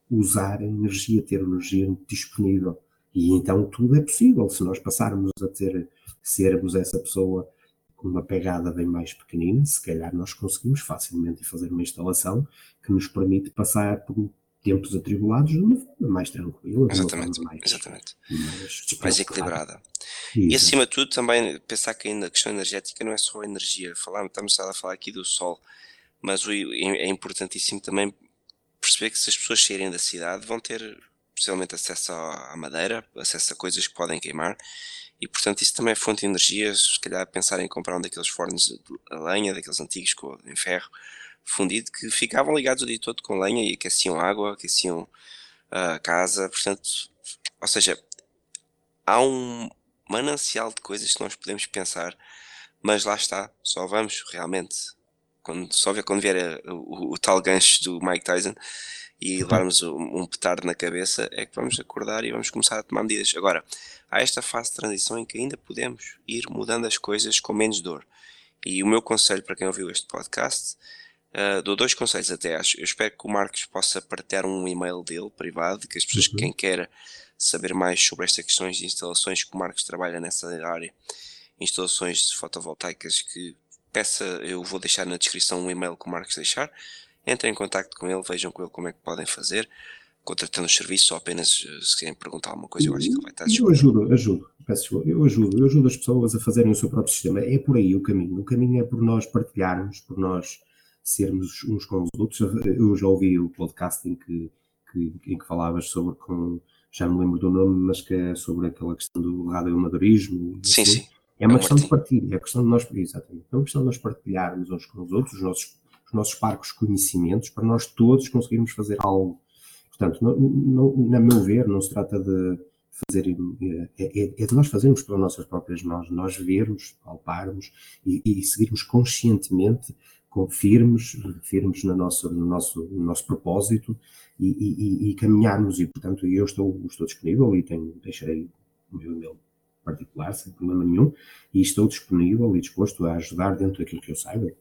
usar a energia, ter energia disponível. E então tudo é possível. Se nós passarmos a ter, sermos essa pessoa com uma pegada bem mais pequenina, se calhar nós conseguimos facilmente fazer uma instalação que nos permite passar por tempos atribulados de uma forma mais tranquila, exatamente, mais, exatamente. mais, mais equilibrada. E acima de tudo também pensar que a questão energética não é só a energia, Falamos, estamos a falar aqui do sol, mas é importantíssimo também perceber que se as pessoas saírem da cidade vão ter possivelmente acesso à madeira, acesso a coisas que podem queimar, e portanto isso também é fonte de energia, se calhar pensar em comprar um daqueles fornos de lenha, daqueles antigos com, em ferro fundido, que ficavam ligados o dia todo com lenha e aqueciam água, aqueciam a uh, casa, portanto, ou seja, há um manancial de coisas que nós podemos pensar, mas lá está, só vamos realmente, quando, só ver quando vier o, o, o tal gancho do Mike Tyson, e levarmos um, um petardo na cabeça, é que vamos acordar e vamos começar a tomar medidas. Agora, há esta fase de transição em que ainda podemos ir mudando as coisas com menos dor. E o meu conselho para quem ouviu este podcast, uh, dou dois conselhos até acho. Eu espero que o Marcos possa partilhar um e-mail dele, privado, que as pessoas, uhum. quem queira saber mais sobre estas questões de instalações, que o Marcos trabalha nessa área, instalações fotovoltaicas, que peça, eu vou deixar na descrição um e-mail que o Marcos deixar, entrem em contato com ele, vejam com ele como é que podem fazer, contratando os serviços ou apenas eh, se querem perguntar alguma coisa, eu acho que ele vai estar Eu ajudo, ajudo, peço eu ajudo, eu ajudo as pessoas a fazerem o seu próprio sistema. É por aí o caminho. O caminho é por nós partilharmos, por nós sermos uns com os outros. Eu já ouvi o podcast em que, que, em que falavas sobre, com, já me lembro do nome, mas que é sobre aquela questão do radioamadorismo. Sim, assim. sim. É uma é questão de partilha, é questão de nós, exatamente, é uma questão de nós partilharmos uns com os outros, os nossos os nossos parcos conhecimentos para nós todos conseguirmos fazer algo. Portanto, não, não, na meu ver, não se trata de fazer, é, é, é, de nós fazermos pelas nossas próprias mãos, nós vermos, palparmos e, e seguirmos conscientemente, com firmes, firmes no nosso, no nosso, no nosso propósito e, e, e, caminharmos. E, portanto, eu estou, estou disponível e tenho, deixarei o meu e-mail particular, sem problema nenhum, e estou disponível e disposto a ajudar dentro daquilo que eu saiba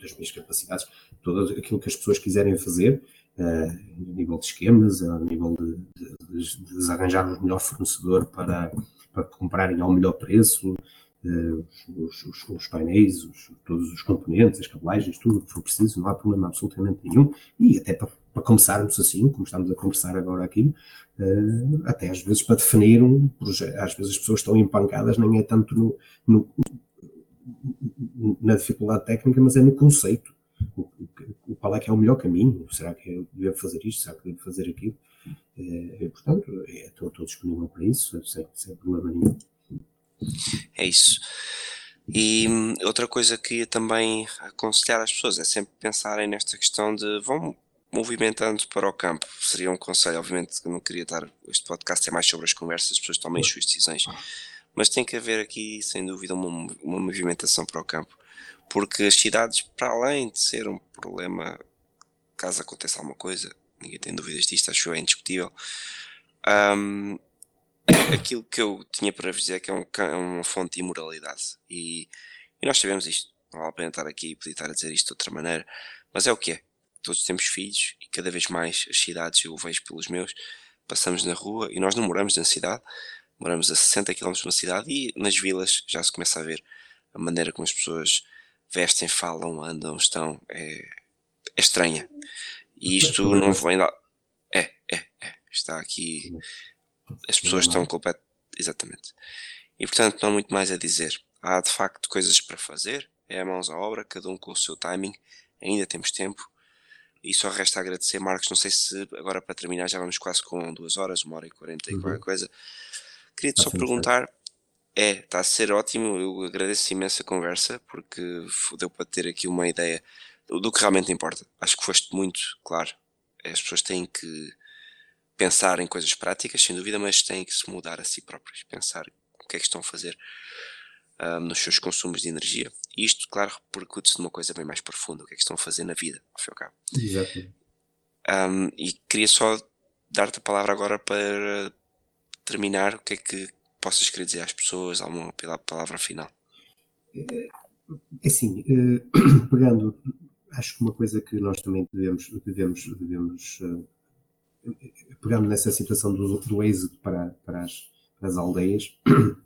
das minhas capacidades, todo aquilo que as pessoas quiserem fazer, uh, a nível de esquemas, a nível de, de, de, de arranjar o melhor fornecedor para, para comprarem ao melhor preço, uh, os, os, os, painéis, os, todos os componentes, as cabelagens, tudo o que for preciso, não há problema absolutamente nenhum, e até para, para começarmos assim, como estamos a conversar agora aqui, uh, até às vezes para definir um projeto, às vezes as pessoas estão empancadas, nem é tanto no, no na dificuldade técnica, mas é no conceito. O, o, qual é que é o melhor caminho? Será que eu devo fazer isto? Será que devo fazer aquilo? É, portanto, é, estou, disponível para isso, sem, sem problema nenhum. É isso. E hum, outra coisa que também aconselhar às pessoas é sempre pensarem nesta questão de vão movimentando para o campo. Seria um conselho, obviamente, que não queria estar. Este podcast é mais sobre as conversas, as pessoas tomem as suas decisões mas tem que haver aqui, sem dúvida, uma, uma movimentação para o campo, porque as cidades, para além de ser um problema, caso aconteça alguma coisa, ninguém tem dúvidas disto, acho que é indiscutível. Um, aquilo que eu tinha para vos dizer é que é, um, é uma fonte de imoralidade e, e, nós sabemos isto. Não vale a pena estar aqui e poder estar a dizer isto de outra maneira, mas é o que é. Todos temos filhos e cada vez mais as cidades, eu o vejo pelos meus, passamos na rua e nós não moramos na cidade, moramos a 60 km de uma cidade e nas vilas já se começa a ver a maneira como as pessoas vestem, falam, andam, estão, é, é estranha. E isto não vem lá. É, é, é. Está aqui. As pessoas estão completamente. Exatamente. E portanto, não há muito mais a dizer. Há de facto coisas para fazer. É a mãos à obra, cada um com o seu timing. Ainda temos tempo. E só resta agradecer, Marcos. Não sei se agora para terminar já vamos quase com duas horas, uma hora e quarenta e uhum. qualquer coisa. Queria-te só perguntar. É, está a ser ótimo. Eu agradeço imenso a conversa porque deu para ter aqui uma ideia do que realmente importa. Acho que foste muito claro. As pessoas têm que pensar em coisas práticas, sem dúvida, mas têm que se mudar a si próprias. Pensar o que é que estão a fazer um, nos seus consumos de energia. Isto, claro, repercute-se numa coisa bem mais profunda. O que é que estão a fazer na vida, ao fim e ao cabo. Exato. Um, e queria só dar-te a palavra agora para terminar, o que é que possas querer dizer às pessoas, alguma palavra final? É assim, eh, pegando, acho que uma coisa que nós também devemos, devemos, devemos eh, pegando nessa situação do, do êxito para, para, as, para as aldeias,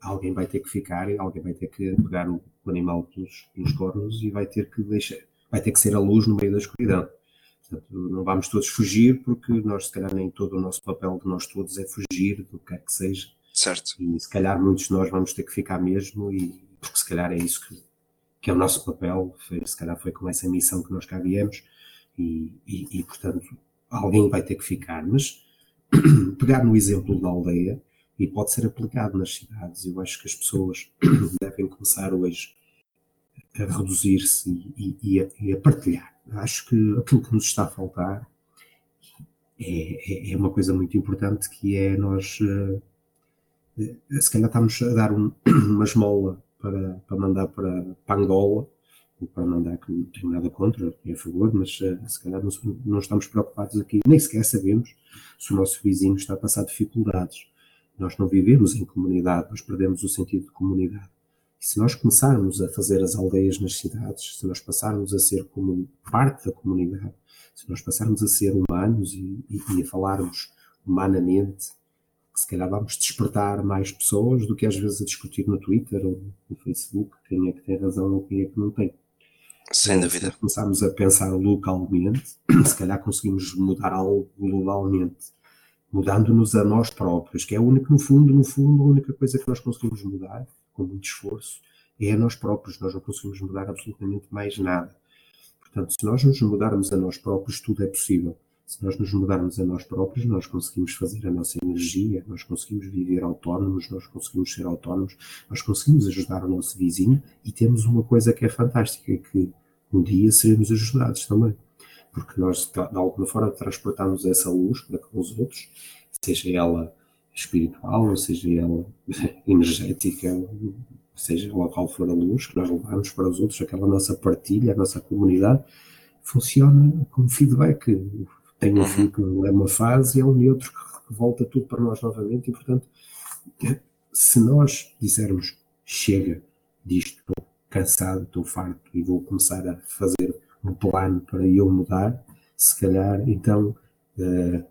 alguém vai ter que ficar, alguém vai ter que pegar o, o animal pelos, pelos cornos e vai ter que deixar, vai ter que ser a luz no meio da escuridão. Portanto, não vamos todos fugir, porque nós, se calhar, nem todo o nosso papel de nós todos é fugir do que quer que seja. Certo. E se calhar muitos de nós vamos ter que ficar mesmo, e, porque se calhar é isso que, que é o nosso papel, foi, se calhar foi com essa missão que nós cá viemos, e, e, e, portanto alguém vai ter que ficar. Mas pegar no exemplo da aldeia e pode ser aplicado nas cidades. Eu acho que as pessoas devem começar hoje a reduzir-se e, e, a, e, a, partilhar. Acho que aquilo que nos está a faltar é, é, é uma coisa muito importante que é nós uh, se calhar estamos a dar um, uma esmola para, para mandar para, para Angola ou para mandar que não tenho nada contra, é a favor, mas uh, se calhar não, não, estamos preocupados aqui, nem sequer sabemos se o nosso vizinho está a passar dificuldades. Nós não vivemos em comunidade, nós perdemos o sentido de comunidade. E se nós começarmos a fazer as aldeias nas cidades, se nós passarmos a ser como parte da comunidade, se nós passarmos a ser humanos e, e, e a falarmos humanamente, se calhar vamos despertar mais pessoas do que às vezes a discutir no Twitter ou no Facebook quem é que tem razão ou quem é que não tem. Sem dúvida. Se começarmos a pensar localmente, se calhar conseguimos mudar algo globalmente, mudando-nos a nós próprios, que é o único, no fundo, no fundo, a única coisa que nós conseguimos mudar, com muito esforço, é a nós próprios. Nós não conseguimos mudar absolutamente mais nada. Portanto, se nós nos mudarmos a nós próprios, tudo é possível. Se nós nos mudarmos a nós próprios, nós conseguimos fazer a nossa energia, nós conseguimos viver autónomos, nós conseguimos ser autónomos, nós conseguimos ajudar o nosso vizinho e temos uma coisa que é fantástica, que um dia seremos ajudados também. Porque nós, de alguma forma, transportamos essa luz para com os outros, seja ela espiritual, seja ela energética, seja ela qual for a luz que nós levamos para os outros, aquela nossa partilha, a nossa comunidade, funciona como feedback tem um uhum. fio que é uma fase e há um neutro que volta tudo para nós novamente e, portanto, se nós dissermos chega disto, estou cansado, estou farto e vou começar a fazer um plano para eu mudar, se calhar, então, uh,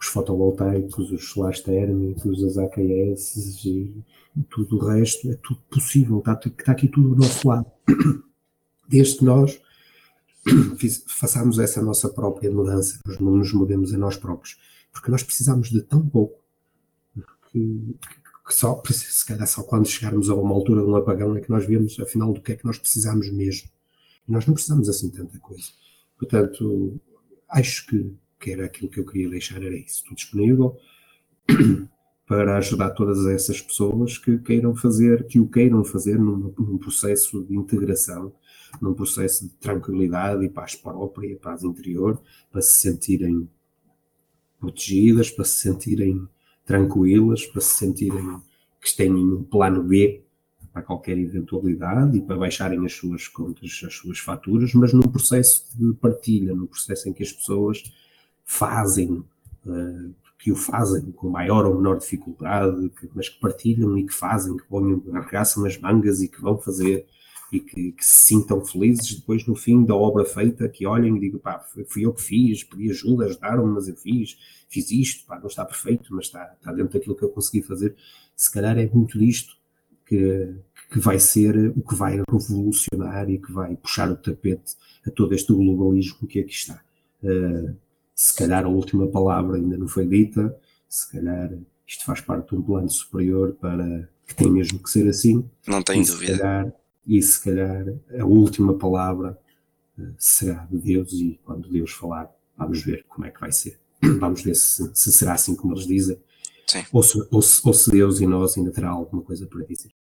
os fotovoltaicos, os solares térmicos, as AKS e tudo o resto, é tudo possível, está, está aqui tudo do nosso lado. Desde que nós façamos essa nossa própria mudança, nós não nos mudemos a nós próprios, porque nós precisamos de tão pouco que, que só, se calhar só quando chegarmos a uma altura de um apagão é que nós vemos afinal do que é que nós precisamos mesmo. Nós não precisamos assim tanta coisa. Portanto, acho que, que era aquilo que eu queria deixar, era isso. Estou disponível para ajudar todas essas pessoas que queiram fazer, que o queiram fazer num, num processo de integração num processo de tranquilidade e paz própria, paz interior, para se sentirem protegidas, para se sentirem tranquilas, para se sentirem que têm um plano B para qualquer eventualidade e para baixarem as suas contas, as suas faturas, mas num processo de partilha, num processo em que as pessoas fazem, uh, que o fazem com maior ou menor dificuldade, que, mas que partilham e que fazem, que ponham, arregaçam as mangas e que vão fazer e que, que, se sintam felizes depois no fim da obra feita, que olhem e digam, pá, fui eu que fiz, pedi ajuda, ajudaram-me, mas eu fiz, fiz isto, pá, não está perfeito, mas está, está dentro daquilo que eu consegui fazer. Se calhar é muito disto que, que vai ser o que vai revolucionar e que vai puxar o tapete a todo este globalismo que aqui está. Uh, se calhar a última palavra ainda não foi dita, se calhar isto faz parte de um plano superior para que tem mesmo que ser assim. Não tenho dúvida. Calhar, e se calhar a última palavra uh, será de Deus e quando Deus falar vamos ver como é que vai ser. Vamos ver se, se será assim como eles dizem Sim. Ou, se, ou, se, ou se Deus e nós ainda terá alguma coisa para dizer.